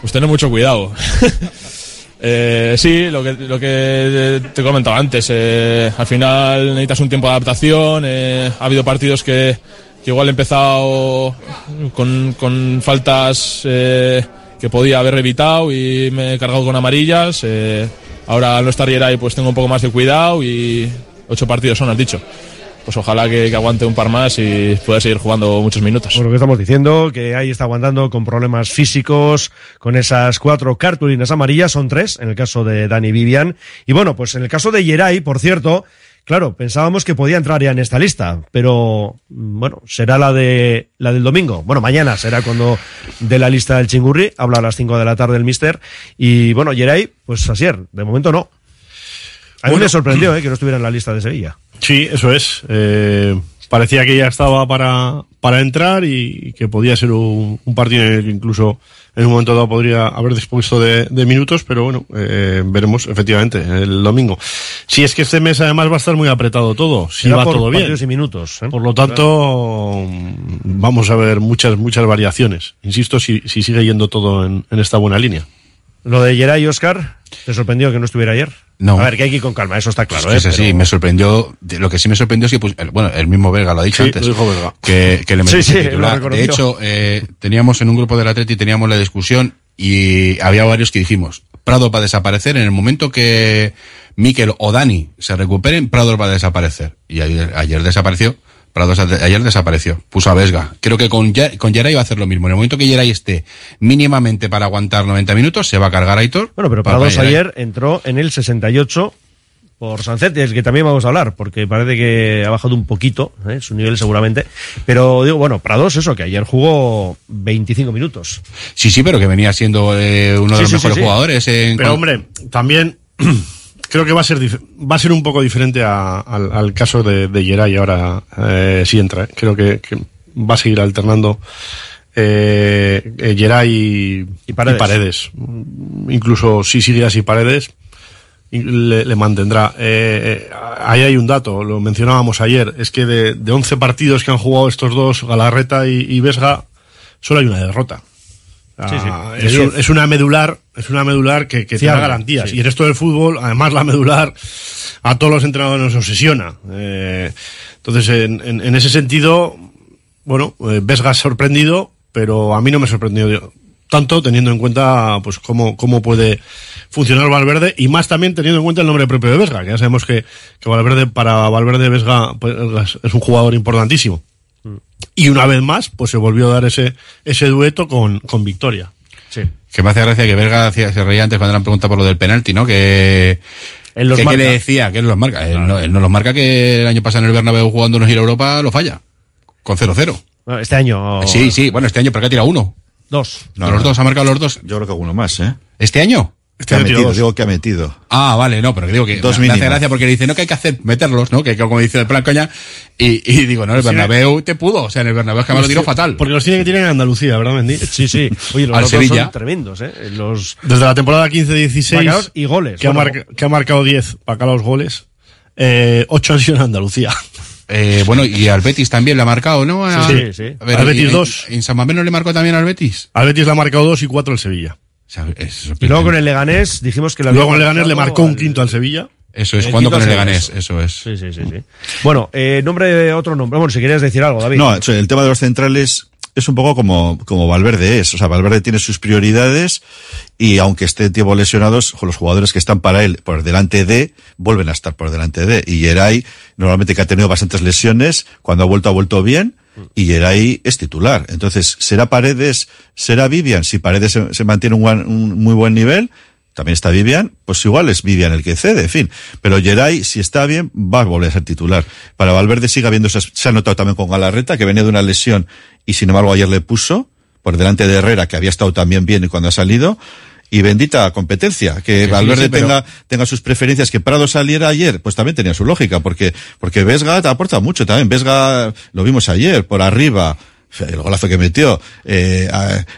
Pues tener mucho cuidado. Eh, sí, lo que, lo que te he comentado antes. eh, al final necesitas un tiempo de adaptación. eh, ha habido partidos que, que igual he empezado con, con faltas que podía haber evitado y me he cargado con amarillas. eh, ahora al no estar Geray pues tengo un poco más de cuidado y ocho partidos son, has dicho. Pues ojalá que, que aguante un par más y pueda seguir jugando muchos minutos. Por lo que estamos diciendo, que ahí está aguantando con problemas físicos, con esas cuatro cartulinas amarillas, son tres, en el caso de Dani Vivian. Y bueno, pues en el caso de Yeray, por cierto, claro, pensábamos que podía entrar ya en esta lista, pero mm, bueno, será la de la del domingo. Bueno, mañana será cuando de la lista del Chingurri, habla a las 5 de la tarde el Mister. Y bueno, Yeray, pues Asier, de momento no. A mí Bueno. me sorprendió eh, que no estuviera en la lista de Sevilla. Sí, eso es. Eh, parecía que ya estaba para, para entrar y que podía ser un, un partido en el que incluso en un momento dado podría haber dispuesto de, de minutos, pero bueno, eh, veremos efectivamente el domingo. Si es que este mes además va a estar muy apretado todo, si Será va por todo bien. y minutos. ¿eh? Por lo tanto, vamos a ver muchas, muchas variaciones. Insisto, si, si sigue yendo todo en, en esta buena línea. Lo de Geray Oscar, ¿te sorprendió que no estuviera ayer? No. A ver, que hay que ir con calma, eso está claro. Es que ¿eh? Pero- me sorprendió. Lo que sí me sorprendió es que, pues, el- bueno, el mismo Verga lo ha dicho Sí, antes. lo dijo. Que, que le Sí, sí, lo. De hecho, eh, teníamos en un grupo del Atleti, teníamos la discusión y había varios que dijimos, Prado va a desaparecer en el momento que Mikel o Dani se recuperen, Prado va a desaparecer. Y ayer, ayer desapareció. Prado ayer desapareció, puso a Vesga. Creo que con, con Geray va a hacer lo mismo. En el momento que Geray esté mínimamente para aguantar 90 minutos, se va a cargar a Aitor. Bueno, pero para Prados ayer entró en el 68 por Sancet, del que también vamos a hablar, porque parece que ha bajado un poquito ¿eh? su nivel seguramente. Pero digo, bueno, Prados, eso, que ayer jugó 25 minutos. Sí, sí, pero que venía siendo eh, uno de Sí, los sí, mejores sí, sí. jugadores. en Pero hombre, también creo que va a ser va a ser un poco diferente a- al, al caso de, de Geray ahora eh, si entra. ¿eh? Creo que, que va a seguir alternando eh, eh, Geray y, y Paredes. Incluso si sigue así Paredes le mantendrá. Eh, eh, ahí hay un dato, lo mencionábamos ayer, es que de, de 11 partidos que han jugado estos dos, Galarreta y, y Vesga, solo hay una derrota. Sí, sí. Ah, es, un- es una medular, es una medular que, que te da garantías. sí. Y en esto del fútbol, además la medular a todos los entrenadores nos obsesiona. Eh, entonces, en, en- en ese sentido, bueno, eh, Vesga ha sorprendido, pero a mí no me sorprendió tanto teniendo en cuenta pues cómo, cómo puede funcionar Valverde y más también teniendo en cuenta el nombre propio de Vesga, que ya sabemos que, que Valverde, para Valverde Vesga pues, es- es un jugador importantísimo. Y una vez más, pues se volvió a dar ese, ese dueto con, con Victoria. Sí. Que me hace gracia que Verga se reía antes cuando le han preguntado por lo del penalti, ¿no? Que, Él los que, que marca. le decía que él los marca. Él, no, él no los marca que el año pasado en el Bernabéu jugando en Gira Europa lo falla. Con 0-0. Bueno, Este año. Sí, sí, bueno, este año, pero que ha tirado uno. Dos. No, los dos, ha marcado los dos. Yo creo que uno más, ¿eh? ¿Este año? Que ha metido, digo que ha metido. Ah, vale, no, pero que digo que Dos me, me hace gracia porque le dice, no, que hay que hacer, meterlos, ¿no? Que, que como dice el plan coña, y, y digo, no, el Sí, Bernabéu te pudo, o sea, en el Bernabéu es que me lo tiró fatal. Porque los tiene que tirar en Andalucía, ¿verdad, Mendy? Sí, sí. Oye, los Al otros Sevilla. son tremendos, ¿eh? Los Desde la temporada 15-16. Marcados y goles. Que, ha Bueno, marca- que ha marcado 10 para acá los goles. Eh, 8 han sido en Andalucía. Eh, bueno, y al Betis también le ha marcado, ¿no? A- Sí, sí. A ver, Al Betis y- dos. ¿En San Mamés no le marcó también al Betis? Al Betis le ha marcado 2 y 4 el Sevilla. Y luego con el Leganés dijimos que le había Luego el Leganés le marcó un quinto al Sevilla. Eso es, quinto con el Leganés, eso es. Sí, sí, sí, sí. Bueno, eh, nombre, otro nombre. Bueno, si querías decir algo, David. No, el tema de los centrales es un poco como, como Valverde es. O sea, Valverde tiene sus prioridades y aunque esté tiempo lesionados, los jugadores que están para él por delante de, vuelven a estar por delante de. Y Geray, normalmente que ha tenido bastantes lesiones, cuando ha vuelto, ha vuelto bien. Y Geray es titular. Entonces, ¿será Paredes, será Vivian? Si Paredes se, se mantiene un, un muy buen nivel, también está Vivian, pues igual es Vivian el que cede, en fin. Pero Geray, si está bien, va a volver a ser titular. Para Valverde sigue habiendo esas, se ha notado también con Galarreta, que venía de una lesión y sin embargo ayer le puso, por delante de Herrera, que había estado también bien y cuando ha salido. Y bendita competencia. Que sí, Valverde sí, pero- tenga, tenga sus preferencias. Que Prado saliera ayer, pues también tenía su lógica, porque, porque Vesga te aporta mucho también. Vesga, lo vimos ayer, por arriba. El golazo que metió, eh,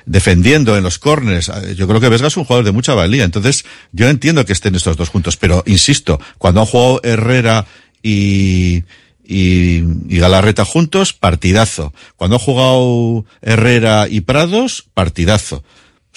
defendiendo en los corners. Yo creo que Vesga es un jugador de mucha valía. Entonces, yo entiendo que estén estos dos juntos, pero insisto, cuando han jugado Herrera y, y, y Galarreta juntos, partidazo. Cuando ha jugado Herrera y Prados, partidazo.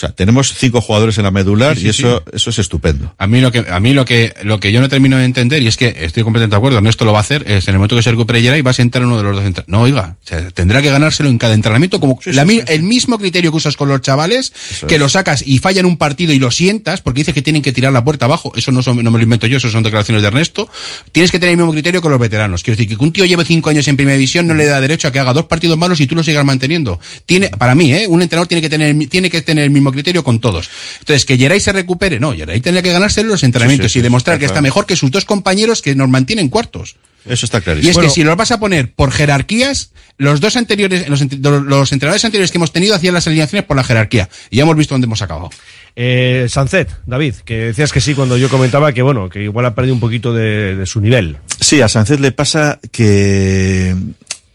Sea, tenemos cinco jugadores en la medular Sí, sí, y eso, sí. eso es estupendo. A mí lo que a mí lo que lo que yo no termino de entender y es que estoy completamente de acuerdo, Ernesto lo va a hacer, es en el momento que se recupere Geray va a sentar uno de los dos No, oiga, o sea, tendrá que ganárselo en cada entrenamiento como la el mismo criterio que usas con los chavales, que es. lo sacas y falla en un partido y lo sientas porque dices que tienen que tirar la puerta abajo, eso no, son- no me lo invento yo, eso son declaraciones de Ernesto. Tienes que tener el mismo criterio con los veteranos. Quiero decir que un tío lleve cinco años en primera división no le da derecho a que haga dos partidos malos y tú lo sigas manteniendo. Tiene, para mí, ¿eh? un entrenador tiene que tener tiene que tener el mismo criterio con todos. Entonces, que Geray se recupere, no, Geray tendría que ganárselo en los entrenamientos Sí, sí, y demostrar está que está claro. mejor que sus dos compañeros que nos mantienen cuartos. Eso está Y clarísimo. es Bueno, que si los vas a poner por jerarquías, los dos anteriores, los, ent- los entrenadores anteriores que hemos tenido hacían las alineaciones por la jerarquía. Y ya hemos visto dónde hemos acabado. Eh, Sancet, David, que decías que sí cuando yo comentaba que bueno, que igual ha perdido un poquito de, de su nivel. Sí, a Sánchez le pasa que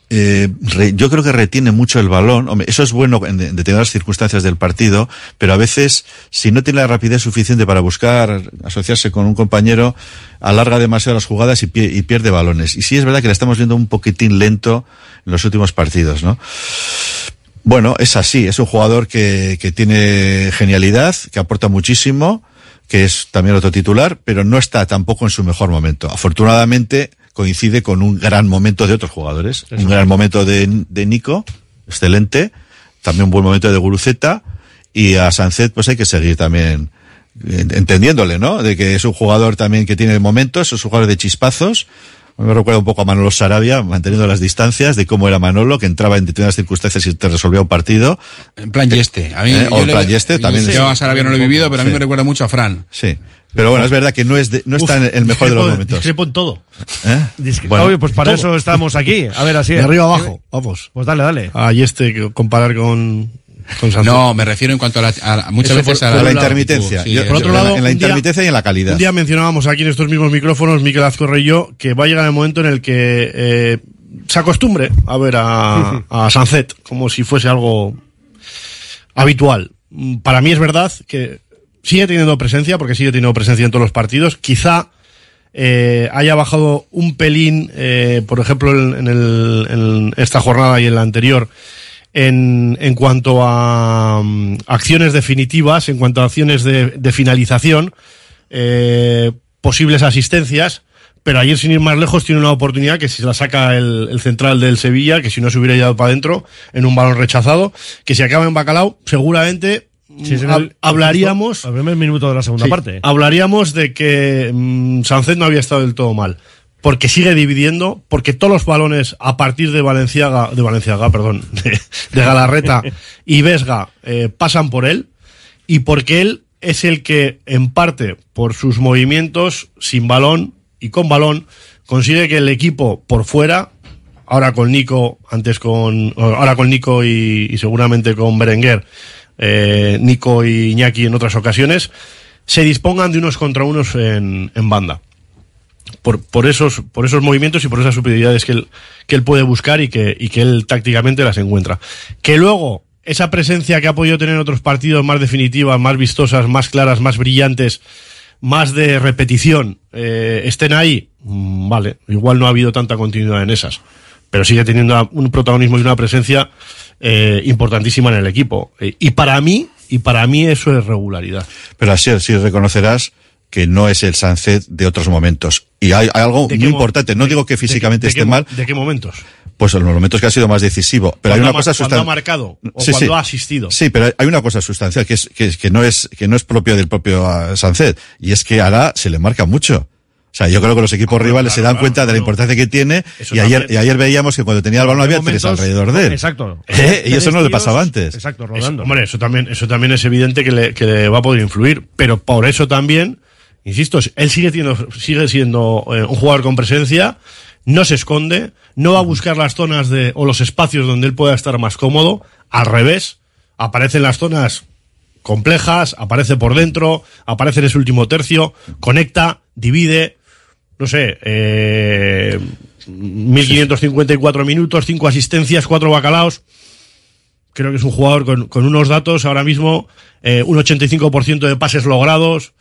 eh, yo creo que retiene mucho el balón. Eso es bueno en, en determinadas circunstancias del partido, pero a veces, si no tiene la rapidez suficiente para buscar asociarse con un compañero, alarga demasiado las jugadas y, pie- y pierde balones. Y sí es verdad que le estamos viendo un poquitín lento en los últimos partidos, ¿no? Bueno, es así, es un jugador que tiene genialidad, que aporta muchísimo, que es también otro titular, pero no está tampoco en su mejor momento. Afortunadamente coincide con un gran momento de otros jugadores. Un gran momento de, de Nico, excelente, también un buen momento de Guruceta, y a Sancet pues hay que seguir también eh, entendiéndole, ¿no? De que es un jugador también que tiene momentos, es un jugador de chispazos. A mí Me recuerda un poco a Manolo Sarabia, manteniendo las distancias de cómo era Manolo, que entraba en determinadas circunstancias y te resolvía un partido. En plan Yeste. A mí, Eh, o yo en le- plan Yeste también. Yo es- a Sarabia no lo he vivido, pero a mí Sí. me recuerda mucho a Fran. Sí. Pero bueno, es verdad que no es de- no está en el mejor de los momentos. Discrepo en todo. ¿Eh? Bueno, Oye, pues para todo. eso estamos aquí. A ver, así De arriba abajo, vamos. Pues dale, dale. Ahí este, que comparar con. No, me refiero en cuanto a, la, a- muchas Eso veces por- a la intermitencia. sí, Yo- Por otro lado, en la día- intermitencia y en la calidad. Un día mencionábamos aquí en estos mismos micrófonos, Miquel Azcorre y yo, que va a llegar el momento en el que eh, se acostumbre a ver a, a Sancet como si fuese algo habitual. Mm, Para mí es verdad que sigue teniendo presencia, porque sigue teniendo presencia en todos los partidos. Quizá eh, haya bajado un pelín, eh, por ejemplo, en, el- en esta jornada y en la anterior, en, en cuanto a mm, acciones definitivas, en cuanto a acciones de, de finalización, eh, posibles asistencias, pero ayer sin ir más lejos tiene una oportunidad que si la saca el, el central del Sevilla, que si no se hubiera ido para adentro en un balón rechazado, que si acaba en Bacalao, seguramente Sí, el- hablaríamos Al primer minuto de la segunda Sí, parte. Hablaríamos de que mm, Sánchez no había estado del todo mal. Porque sigue dividiendo, porque todos los balones a partir de Valenciaga, de Valenciaga, perdón, de, de Galarreta y Vesga eh, pasan por él, y porque él es el que, en parte, por sus movimientos, sin balón y con balón, consigue que el equipo por fuera, ahora con Nico, antes con, ahora con Nico y, y seguramente con Berenguer, eh, Nico y Iñaki en otras ocasiones, se dispongan de unos contra unos en, en banda. Por, por, esos, por esos movimientos y por esas superioridades que él, que él puede buscar y que, y que él tácticamente las encuentra. Que luego, esa presencia que ha podido tener en otros partidos más definitivas, más vistosas, más claras, más brillantes, más de repetición, eh, estén ahí, mm, vale, igual no ha habido tanta continuidad en esas, pero sigue teniendo un protagonismo y una presencia eh, importantísima en el equipo. Eh, y para mí, y para mí eso es regularidad. Pero así sí reconocerás que no es el Sánchez de otros momentos. Y hay, hay algo ¿De muy importante. No de- digo que físicamente de esté mal, ¿De qué momentos? pues en los momentos que ha sido más decisivo. Pero hay una cosa cuando ha sustancial. marcado o cuando ha asistido. Sí, pero hay- una cosa sustancial que es, que, es- que no es, que no es propio del propio ah, Sánchez. Y es que ahora se le marca mucho. O sea, yo creo que los equipos rivales se dan cuenta de la importancia que tiene. Eso Y ayer, y ayer veíamos que cuando tenía el balón había tres momentos- alrededor de él. Exacto. ¿Eh? Y eso no le Tres pasaba antes. Exacto, Eso, rodando. hombre, eso también, eso también es evidente que le, que le va a poder influir. Pero por eso también, insisto, él sigue, siendo, sigue siendo eh, un jugador con presencia, no se esconde, no va a buscar las zonas de, o los espacios donde él pueda estar más cómodo, al revés, aparece en las zonas complejas, aparece por dentro, aparece en ese último tercio, conecta, divide, no sé, eh, 1554 minutos, 5 asistencias, 4 bacalaos. Creo que es un jugador con, unos datos ahora mismo, eh, un 85% de pases logrados.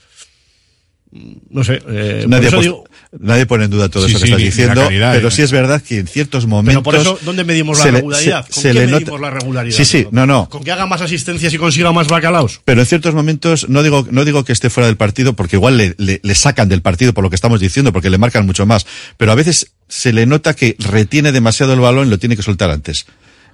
No sé, eh, por Nadie, pos- digo- nadie pone en duda todo Sí, eso que sí, estás diciendo, calidad, pero eh. sí es verdad que en ciertos momentos. Pero por eso, ¿dónde medimos la se regularidad? se- ¿Con se qué le medimos nota- la regularidad? Sí, sí, no, no. ¿Con que haga más asistencias y consiga más bacalaos? Pero en ciertos momentos, no digo, no digo que esté fuera del partido, porque igual le, le- le sacan del partido por lo que estamos diciendo, porque le marcan mucho más. Pero a veces se le nota que retiene demasiado el balón y lo tiene que soltar antes.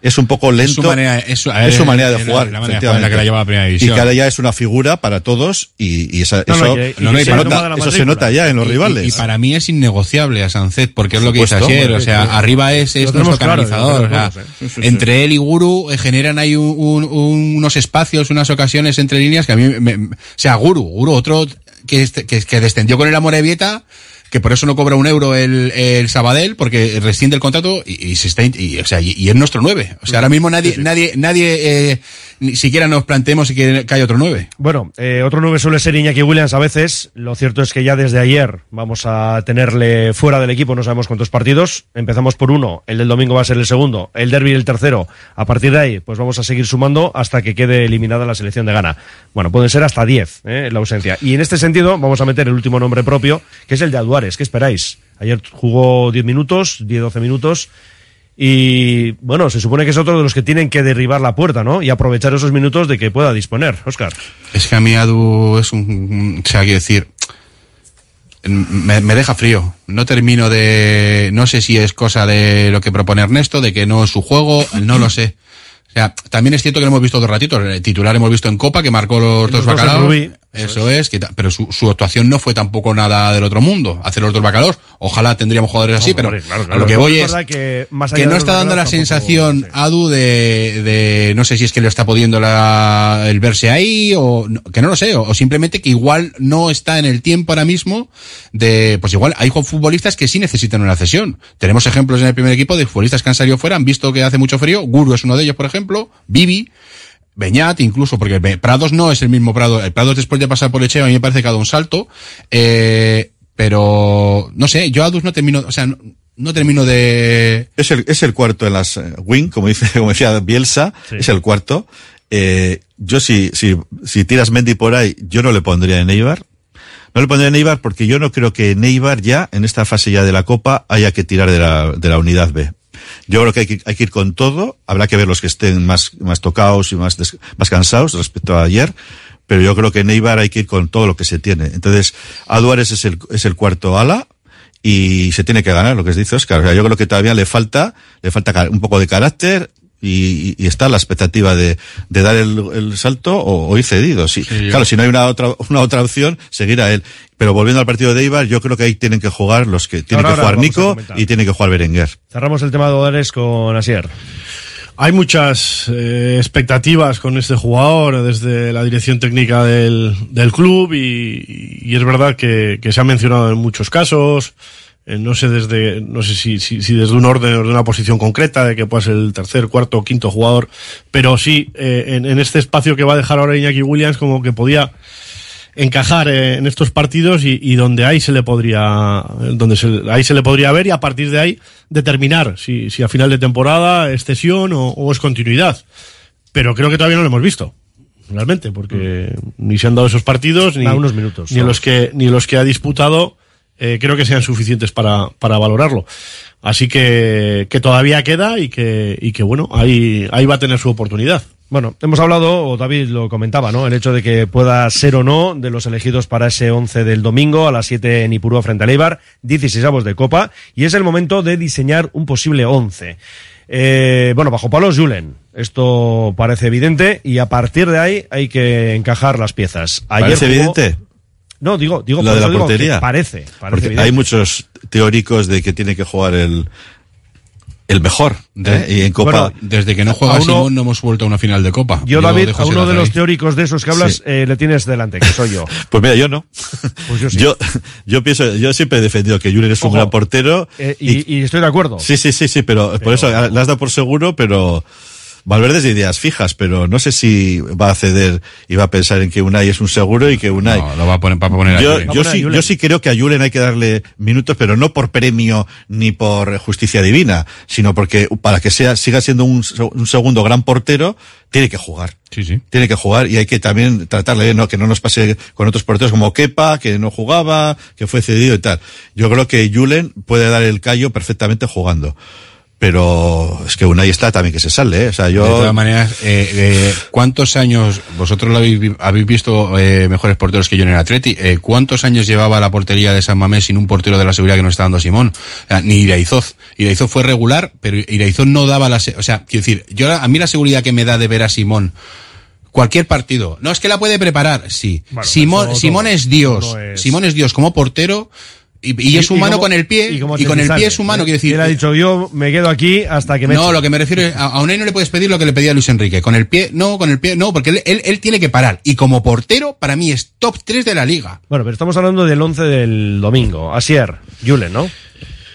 Es un poco lento. Es su manera- es su- es su manera de es la- jugar. la manera de efectivamente. jugar en la que la lleva a primera división. Y que ahora ya es una figura para todos y, y esa- No, no, eso, y y que se nota, eso se nota ya en los rivales. Y, para mí es innegociable a Sancet, porque es lo que dice ayer. O sea, arriba es, es nuestro claro, canalizador. lo o sea, tenemos. Sí, sí, sí. entre él y Guru eh, generan ahí un- un- un- unos espacios, unas ocasiones entre líneas que a mí, me- me- o sea, Guru, Guru, otro que, este- que, que descendió con el Amorebieta, que por eso no cobra un euro el, el Sabadell, porque rescinde el contrato y, y se está, y, o sea, y, y es nuestro nueve. O sea, ahora mismo nadie, nadie, nadie, eh, ni siquiera nos planteemos si que, hay otro nueve. Bueno, eh, otro 9 suele ser Iñaki Williams a veces. Lo cierto es que ya desde ayer vamos a tenerle fuera del equipo, no sabemos cuántos partidos. Empezamos por uno, el del domingo va a ser el segundo, el derby el tercero. A partir de ahí, pues vamos a seguir sumando hasta que quede eliminada la selección de Ghana. Bueno, pueden ser hasta 10 eh, la ausencia. Y en este sentido, vamos a meter el último nombre propio, que es el de Aduares. ¿Qué esperáis? Ayer jugó 10 minutos, 10-12 minutos. Y bueno, se supone que es otro de los que tienen que derribar la puerta, ¿no? Y aprovechar esos minutos de que pueda disponer. Oscar. Es que a mí Adu es un, o sea, quiero decir, me, me deja frío. No termino de, no sé si es cosa de lo que propone Ernesto, de que no es su juego, no lo sé. O sea, también es cierto que lo hemos visto dos ratitos. El titular hemos visto en Copa, que marcó los dos bacalaos. Rubí. Eso es, que pero su, su actuación no fue tampoco nada del otro mundo. Hacer los dos bacalaos. Ojalá tendríamos jugadores así, pero claro, claro. lo que voy Es que más allá que no está dando la bacalaos tampoco- sensación Adu de, de no sé si es que le está pudiendo la, el verse ahí o que no lo sé o, o simplemente que igual no está en el tiempo ahora mismo de pues igual hay futbolistas que sí necesitan una cesión tenemos ejemplos en el primer equipo de futbolistas que han salido fuera han visto que hace mucho frío Guru es uno de ellos por ejemplo Bibi Beñat, incluso, porque Prados no es el mismo Prado. El Prados después de pasar por Echea, a mí me parece que ha dado un salto. Eh, pero, no sé, yo Adus no termino, o sea, no, no termino de... Es el, es el cuarto en las eh, wing, como dice, como decía Bielsa, Sí. es el cuarto. Eh, yo si, si, si tiras Mendy por ahí, yo no le pondría en Eibar. No le pondría en Eibar porque yo no creo que en Eibar ya, en esta fase ya de la Copa, haya que tirar de la, de la unidad B. Yo creo que hay, que hay que ir con todo. Habrá que ver los que estén más, más tocados y más, más cansados respecto a ayer. Pero yo creo que en Eibar hay que ir con todo lo que se tiene. Entonces, Aduares es el, es el cuarto ala y se tiene que ganar, lo que dice Oscar. O yo creo que todavía le falta, le falta un poco de carácter y, y está la expectativa de, de dar el, el salto o, o ir cedido. Sí, claro, si no hay una otra, una otra opción, seguir a él. Pero volviendo al partido de Eibar, yo creo que ahí tienen que jugar los que tienen Ahora, que ahora jugar Nico y tiene que jugar Berenguer. Cerramos el tema de Odares con Asier. Hay muchas eh, expectativas con este jugador desde la dirección técnica del, del club y, y es verdad que, que se ha mencionado en muchos casos. Eh, no sé desde, no sé si, si, si desde un orden o de una posición concreta de que pueda ser el tercer, cuarto o quinto jugador, pero sí eh, en, en este espacio que va a dejar ahora Iñaki Williams como que podía encajar eh, en estos partidos y, y donde ahí se le podría donde se, ahí se le podría ver y a partir de ahí determinar si, si a final de temporada es cesión o, o es continuidad. Pero creo que todavía no lo hemos visto realmente porque ni se han dado esos partidos ni, unos minutos, ni los que ni los que ha disputado eh, creo que sean suficientes para, para valorarlo así que, que todavía queda y que, y que bueno ahí, ahí va a tener su oportunidad Bueno, hemos hablado, o David lo comentaba, ¿no? El hecho de que pueda ser o no de los elegidos para ese 11 del domingo a las 7 en Ipurúa frente al Eibar, 16 avos de Copa, y es el momento de diseñar un posible 11. Eh, bueno, bajo palos Julen, esto parece evidente, y a partir de ahí hay que encajar las piezas. ¿Parece jugó- evidente? No, digo, digo, de la digo portería. parece, parece Porque hay muchos teóricos de que tiene que jugar el, el mejor. ¿eh? Y en Copa. Bueno, desde que no juega uno- Simón no hemos vuelto a una final de Copa. Yo, David, a uno de los teóricos de esos que hablas, Sí. eh, le tienes delante, que soy yo. Pues mira, yo no. Pues yo sí. Yo, yo pienso, yo siempre he defendido que Julen es un gran portero. Eh, y, y estoy de acuerdo. Sí, sí, sí, sí, pero, por eso le has dado por seguro, pero Valverde es de ideas fijas, pero no sé si va a ceder y va a pensar en que Unai es un seguro y que Unai... No, lo va a poner, va a poner a yo, Julen. yo sí, yo sí creo que a Julen hay que darle minutos, pero no por premio ni por justicia divina, sino porque para que sea, siga siendo un segundo gran portero, tiene que jugar. Sí, sí. Tiene que jugar y hay que también tratarle, ¿no? que no nos pase con otros porteros como Kepa, que no jugaba, que fue cedido y tal. Yo creo que Julen puede dar el callo perfectamente jugando. Pero es que Unai está también que se sale, ¿eh? O sea, yo... De todas maneras, eh, eh, ¿cuántos años, vosotros lo habéis, habéis visto eh, mejores porteros que yo en el Atleti? Eh, ¿Cuántos años llevaba la portería de San Mamés sin un portero de la seguridad que nos está dando Simón? O sea, ni Iraizoz. Iraizoz fue regular, pero Iraizoz no daba la... se- O sea, quiero decir, yo a mí la seguridad que me da de ver a Simón cualquier partido. No es que la puede preparar, sí. Bueno, Simón, Simón es Dios. No es- Simón es Dios como portero y, y es humano como- con el pie y, como con el pie es humano, ¿eh? quiero decir. Él ha dicho, yo me quedo aquí hasta que me No, echen". lo que me refiero es, a, a Unai no le puedes pedir lo que le pedía a Luis Enrique. Con el pie, no, con el pie, no, porque él, él, él tiene que parar. Y como portero, para mí es top 3 de la liga. Bueno, pero estamos hablando del 11 del domingo. Asier, Julen, ¿no?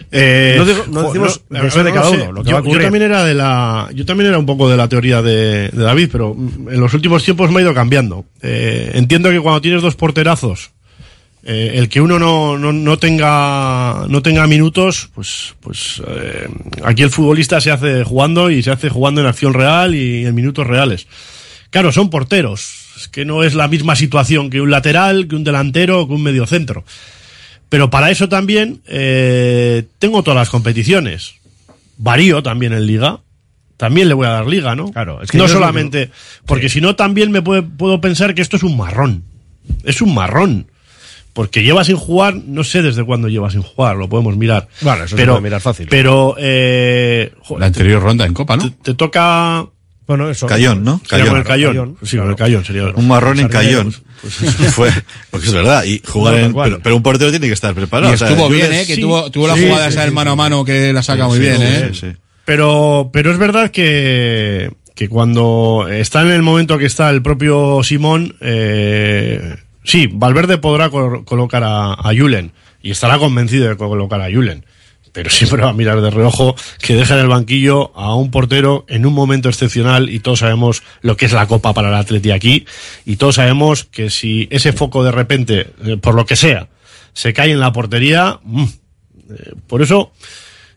Eh, No digo- no decimos no, deseo de cada uno, lo que yo, va a ocurrir. yo también era de la, yo también era un poco de la teoría de, de David, pero en los últimos tiempos me ha ido cambiando. Eh, entiendo que cuando tienes dos porterazos, eh, el que uno no, no, no tenga no tenga minutos, pues pues eh, aquí el futbolista se hace jugando y se hace jugando en acción real y en minutos reales. Claro, son porteros. Es que no es la misma situación que un lateral, que un delantero que un mediocentro. Pero para eso también eh, tengo todas las competiciones. Varío también en liga. También le voy a dar liga, ¿no? Claro, es que no solamente. Porque si no, también me puede- puedo pensar que esto es un marrón. Es un marrón. Porque lleva sin jugar, no sé desde cuándo lleva sin jugar, lo podemos mirar. Bueno, eso se pero, puede mirar fácil. Pero, eh, La anterior ronda en Copa, ¿no? te, te toca. Bueno, eso. Cayón, ¿no? Sería con el Cayón. Cayón. Sí, con el Cayón sería. Un marrón en Cayón. pues, Fue, porque es verdad, y jugar No, en, pero, pero un portero tiene que estar preparado. Y o sea, estuvo bien, ¿eh? Que sí. tuvo, tuvo la jugada sí, esa sí, del mano a mano que la saca Sí, muy sí, bien, sí, ¿eh? sí. Pero, pero es verdad que, que cuando está en el momento que está el propio Simón, eh, sí, Valverde podrá col- colocar a, a Julen y estará convencido de colocar a Julen. Pero siempre va a mirar de reojo que deja en el banquillo a un portero en un momento excepcional y todos sabemos lo que es la copa para el Atleti aquí y todos sabemos que si ese foco de repente, eh, por lo que sea, se cae en la portería, mm, eh, por eso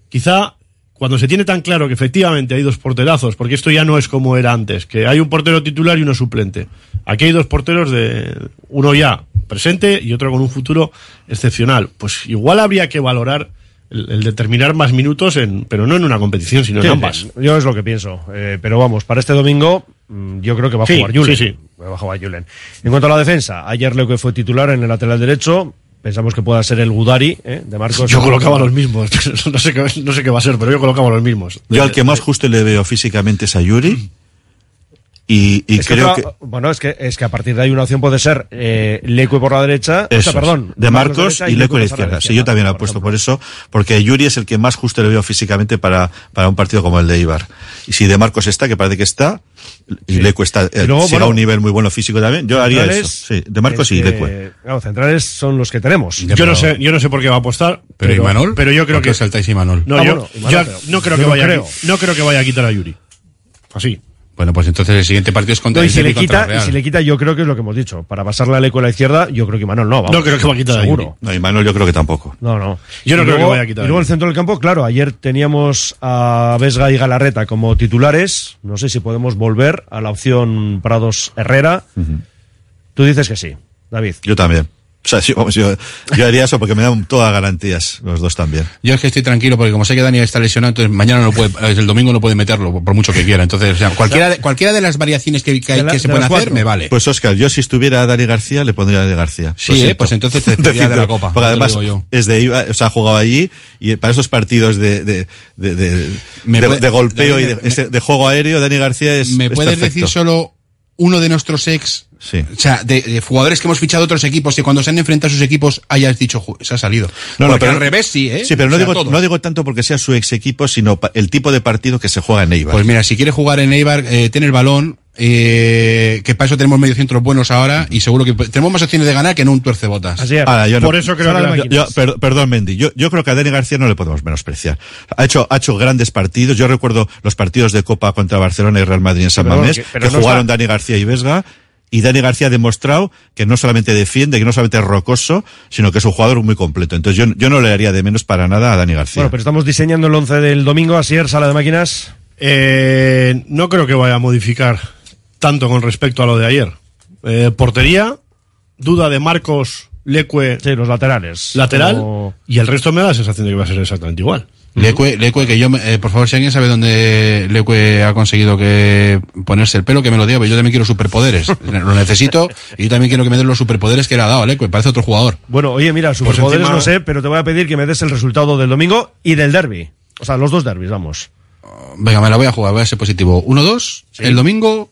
quizá cuando se tiene tan claro que efectivamente hay dos porterazos, porque esto ya no es como era antes, que hay un portero titular y uno suplente. Aquí hay dos porteros de uno ya presente y otro con un futuro excepcional. Pues igual habría que valorar el, el determinar más minutos, en, pero no en una competición, sino Sí, en ambas. Yo es lo que pienso. Eh, pero vamos, para este domingo mm, yo creo que va a Sí, jugar Julen. sí, sí. Va a jugar Julen. En cuanto a la defensa, ayer Leo que fue titular en el lateral derecho. Pensamos que pueda ser el Gudari ¿eh? de Marcos. Yo colocaba los mismos, no sé, qué, no sé qué va a ser, pero yo colocaba los mismos. Yo al que más justo le veo físicamente es a Yuri. Y, y Es que creo otra- que. Bueno, es que, es que a partir de ahí una opción puede ser eh, Leque por la derecha. o sea, perdón. de Marcos y Leco a la izquierda. Sí, yo también lo apuesto por eso, porque Yuri es el que más justo le veo físicamente para, para un partido como el de Ibar. Y si de Marcos está, que parece que está, y Sí. Leco está, eh, luego, si bueno, a un nivel muy bueno físico también, yo haría eso. Sí, de Marcos y es que, Leco. Claro, centrales son los que tenemos. Yo no sé, yo no sé por qué va a apostar. Pero, Imanol, Pero yo creo ¿Por qué que saltáis Imanol? No, Ah, yo, bueno, Imanol, yo pero no creo yo que vaya no creo que vaya a quitar a Yuri. Así. Bueno, pues entonces el siguiente partido es contra No, y el si le contra quita, y si le quita, yo creo que es lo que hemos dicho. Para pasarle a Leco a la izquierda, yo creo que Manuel no. Vamos, No creo que va a quitar a Seguro. No, y Manuel yo creo que tampoco. No, no. Yo no Y creo que vaya a quitar Y luego el centro del campo, claro, ayer teníamos a Vesga y Galarreta como titulares. No sé si podemos volver a la opción Prados Herrera. Tú dices que sí, David. Yo también. O sea, vamos, yo, yo haría eso porque me dan todas garantías, los dos también. Yo es que estoy tranquilo porque como sé que Dani está lesionado, entonces mañana no puede, el domingo no puede meterlo por mucho que quiera. Entonces, o sea, cualquiera de, cualquiera de las variaciones que, que, la- se de pueden hacer cuatro. me vale. Pues Oscar, yo si estuviera Dani García, le pondría a Dani García. Sí, eh, pues entonces te de la Copa, Porque además yo. es de Iba- o sea, ha jugado allí y para esos partidos de, de, de, de, Me de- puede- de golpeo y de, me- juego aéreo, Dani García es. ¿Me es puedes decir solo uno de nuestros ex? Sí. O sea, de, de jugadores que hemos fichado otros equipos que cuando se han enfrentado a sus equipos hayas dicho, "Ju, se ha salido. No, no, pero- al revés sí, ¿eh? Sí, pero no O sea, digo, no digo tanto porque sea su ex equipo, sino el tipo de partido que se juega en Eibar. Pues mira, si quiere jugar en Eibar, eh, tiene el balón, eh, que para eso tenemos medio centros buenos ahora y seguro que tenemos más opciones de ganar que en un tuercebotas. Así es. Ahora, yo no- Por eso creo que la yo- yo- per- perdón, Mendy. Yo, yo creo que a Dani García no le podemos menospreciar. Ha hecho, ha hecho grandes partidos. Yo recuerdo los partidos de Copa contra Barcelona y Real Madrid en San Pero, Mamés, que- no jugaron está- Dani García y Vesga. Y Dani García ha demostrado que no solamente defiende, que no solamente es rocoso, sino que es un jugador muy completo. Entonces yo, yo no le haría de menos para nada a Dani García. Bueno, pero estamos diseñando el 11 del domingo. Asier, sala de máquinas. Eh, no creo que vaya a modificar tanto con respecto a lo de ayer. Eh, portería, duda de Marcos, Leque. Sí, los laterales. Lateral. Como- Y el resto me da la sensación de que va a ser exactamente igual. Lecue, Lecue, que yo, me- eh, por favor, si alguien sabe dónde Lecue ha conseguido que ponerse el pelo, que me lo diga, porque yo también quiero superpoderes. lo necesito y yo también quiero que me den los superpoderes que le ha dado Lecue, parece otro jugador. Bueno, oye, mira, Pues superpoderes encima- no sé, pero te voy a pedir que me des el resultado del domingo y del derby. O sea, los dos derbis, vamos. Venga, me la voy a jugar, voy a ser positivo. 1-2 el domingo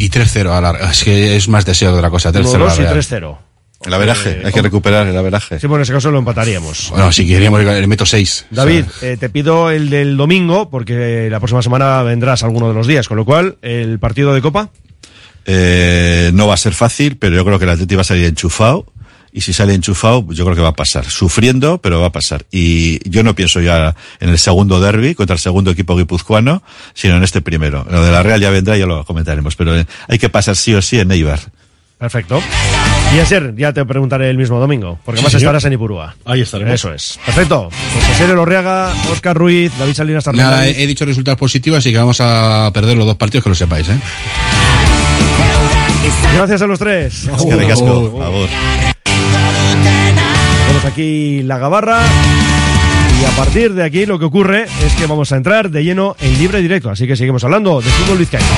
y 3-0 a la, es que es más deseo de otra cosa. 3-0 a la 1-2 y Real. 3-0. El averaje, hay que recuperar el averaje. Sí, bueno, en ese caso lo empataríamos. Bueno, si queríamos le meto 6. David, eh, te pido el del domingo, porque la próxima semana vendrás alguno de los días, con lo cual, el partido de Copa. Eh, no va a ser fácil, pero yo creo que el Atleti va a salir enchufado. Y si sale enchufado, yo creo que va a pasar. Sufriendo, pero va a pasar. Y yo no pienso ya en el segundo derby contra el segundo equipo guipuzcoano, sino en este primero. Lo de la Real ya vendrá, ya lo comentaremos. Pero eh, hay que pasar sí o sí en Eibar. Perfecto. Y ayer ya te preguntaré el mismo domingo, porque Sí, más señor. estarás en Ipurúa. Ahí estaremos. Eso es. Perfecto. Pues José Lorriaga, Oscar Ruiz, David Salinas Nada, he, he dicho resultados positivos, así que vamos a perder los dos partidos, que lo sepáis, ¿eh? Gracias a los tres. Es que ricasco, por favor. Tenemos aquí la gabarra. Y a partir de aquí lo que ocurre es que vamos a entrar de lleno en libre directo. Así que seguimos hablando de fútbol vizcaíno.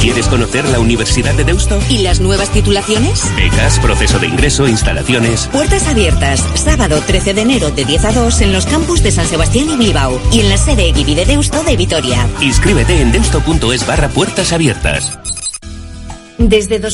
¿Quieres conocer la Universidad de Deusto? ¿Y las nuevas titulaciones? Becas, proceso de ingreso, instalaciones. Puertas abiertas, sábado 13 de enero de 10 a 2 en los campus de San Sebastián y Bilbao y en la sede Eguibi de Deusto de Vitoria. Inscríbete en deusto.es barra puertas abiertas. Desde 2000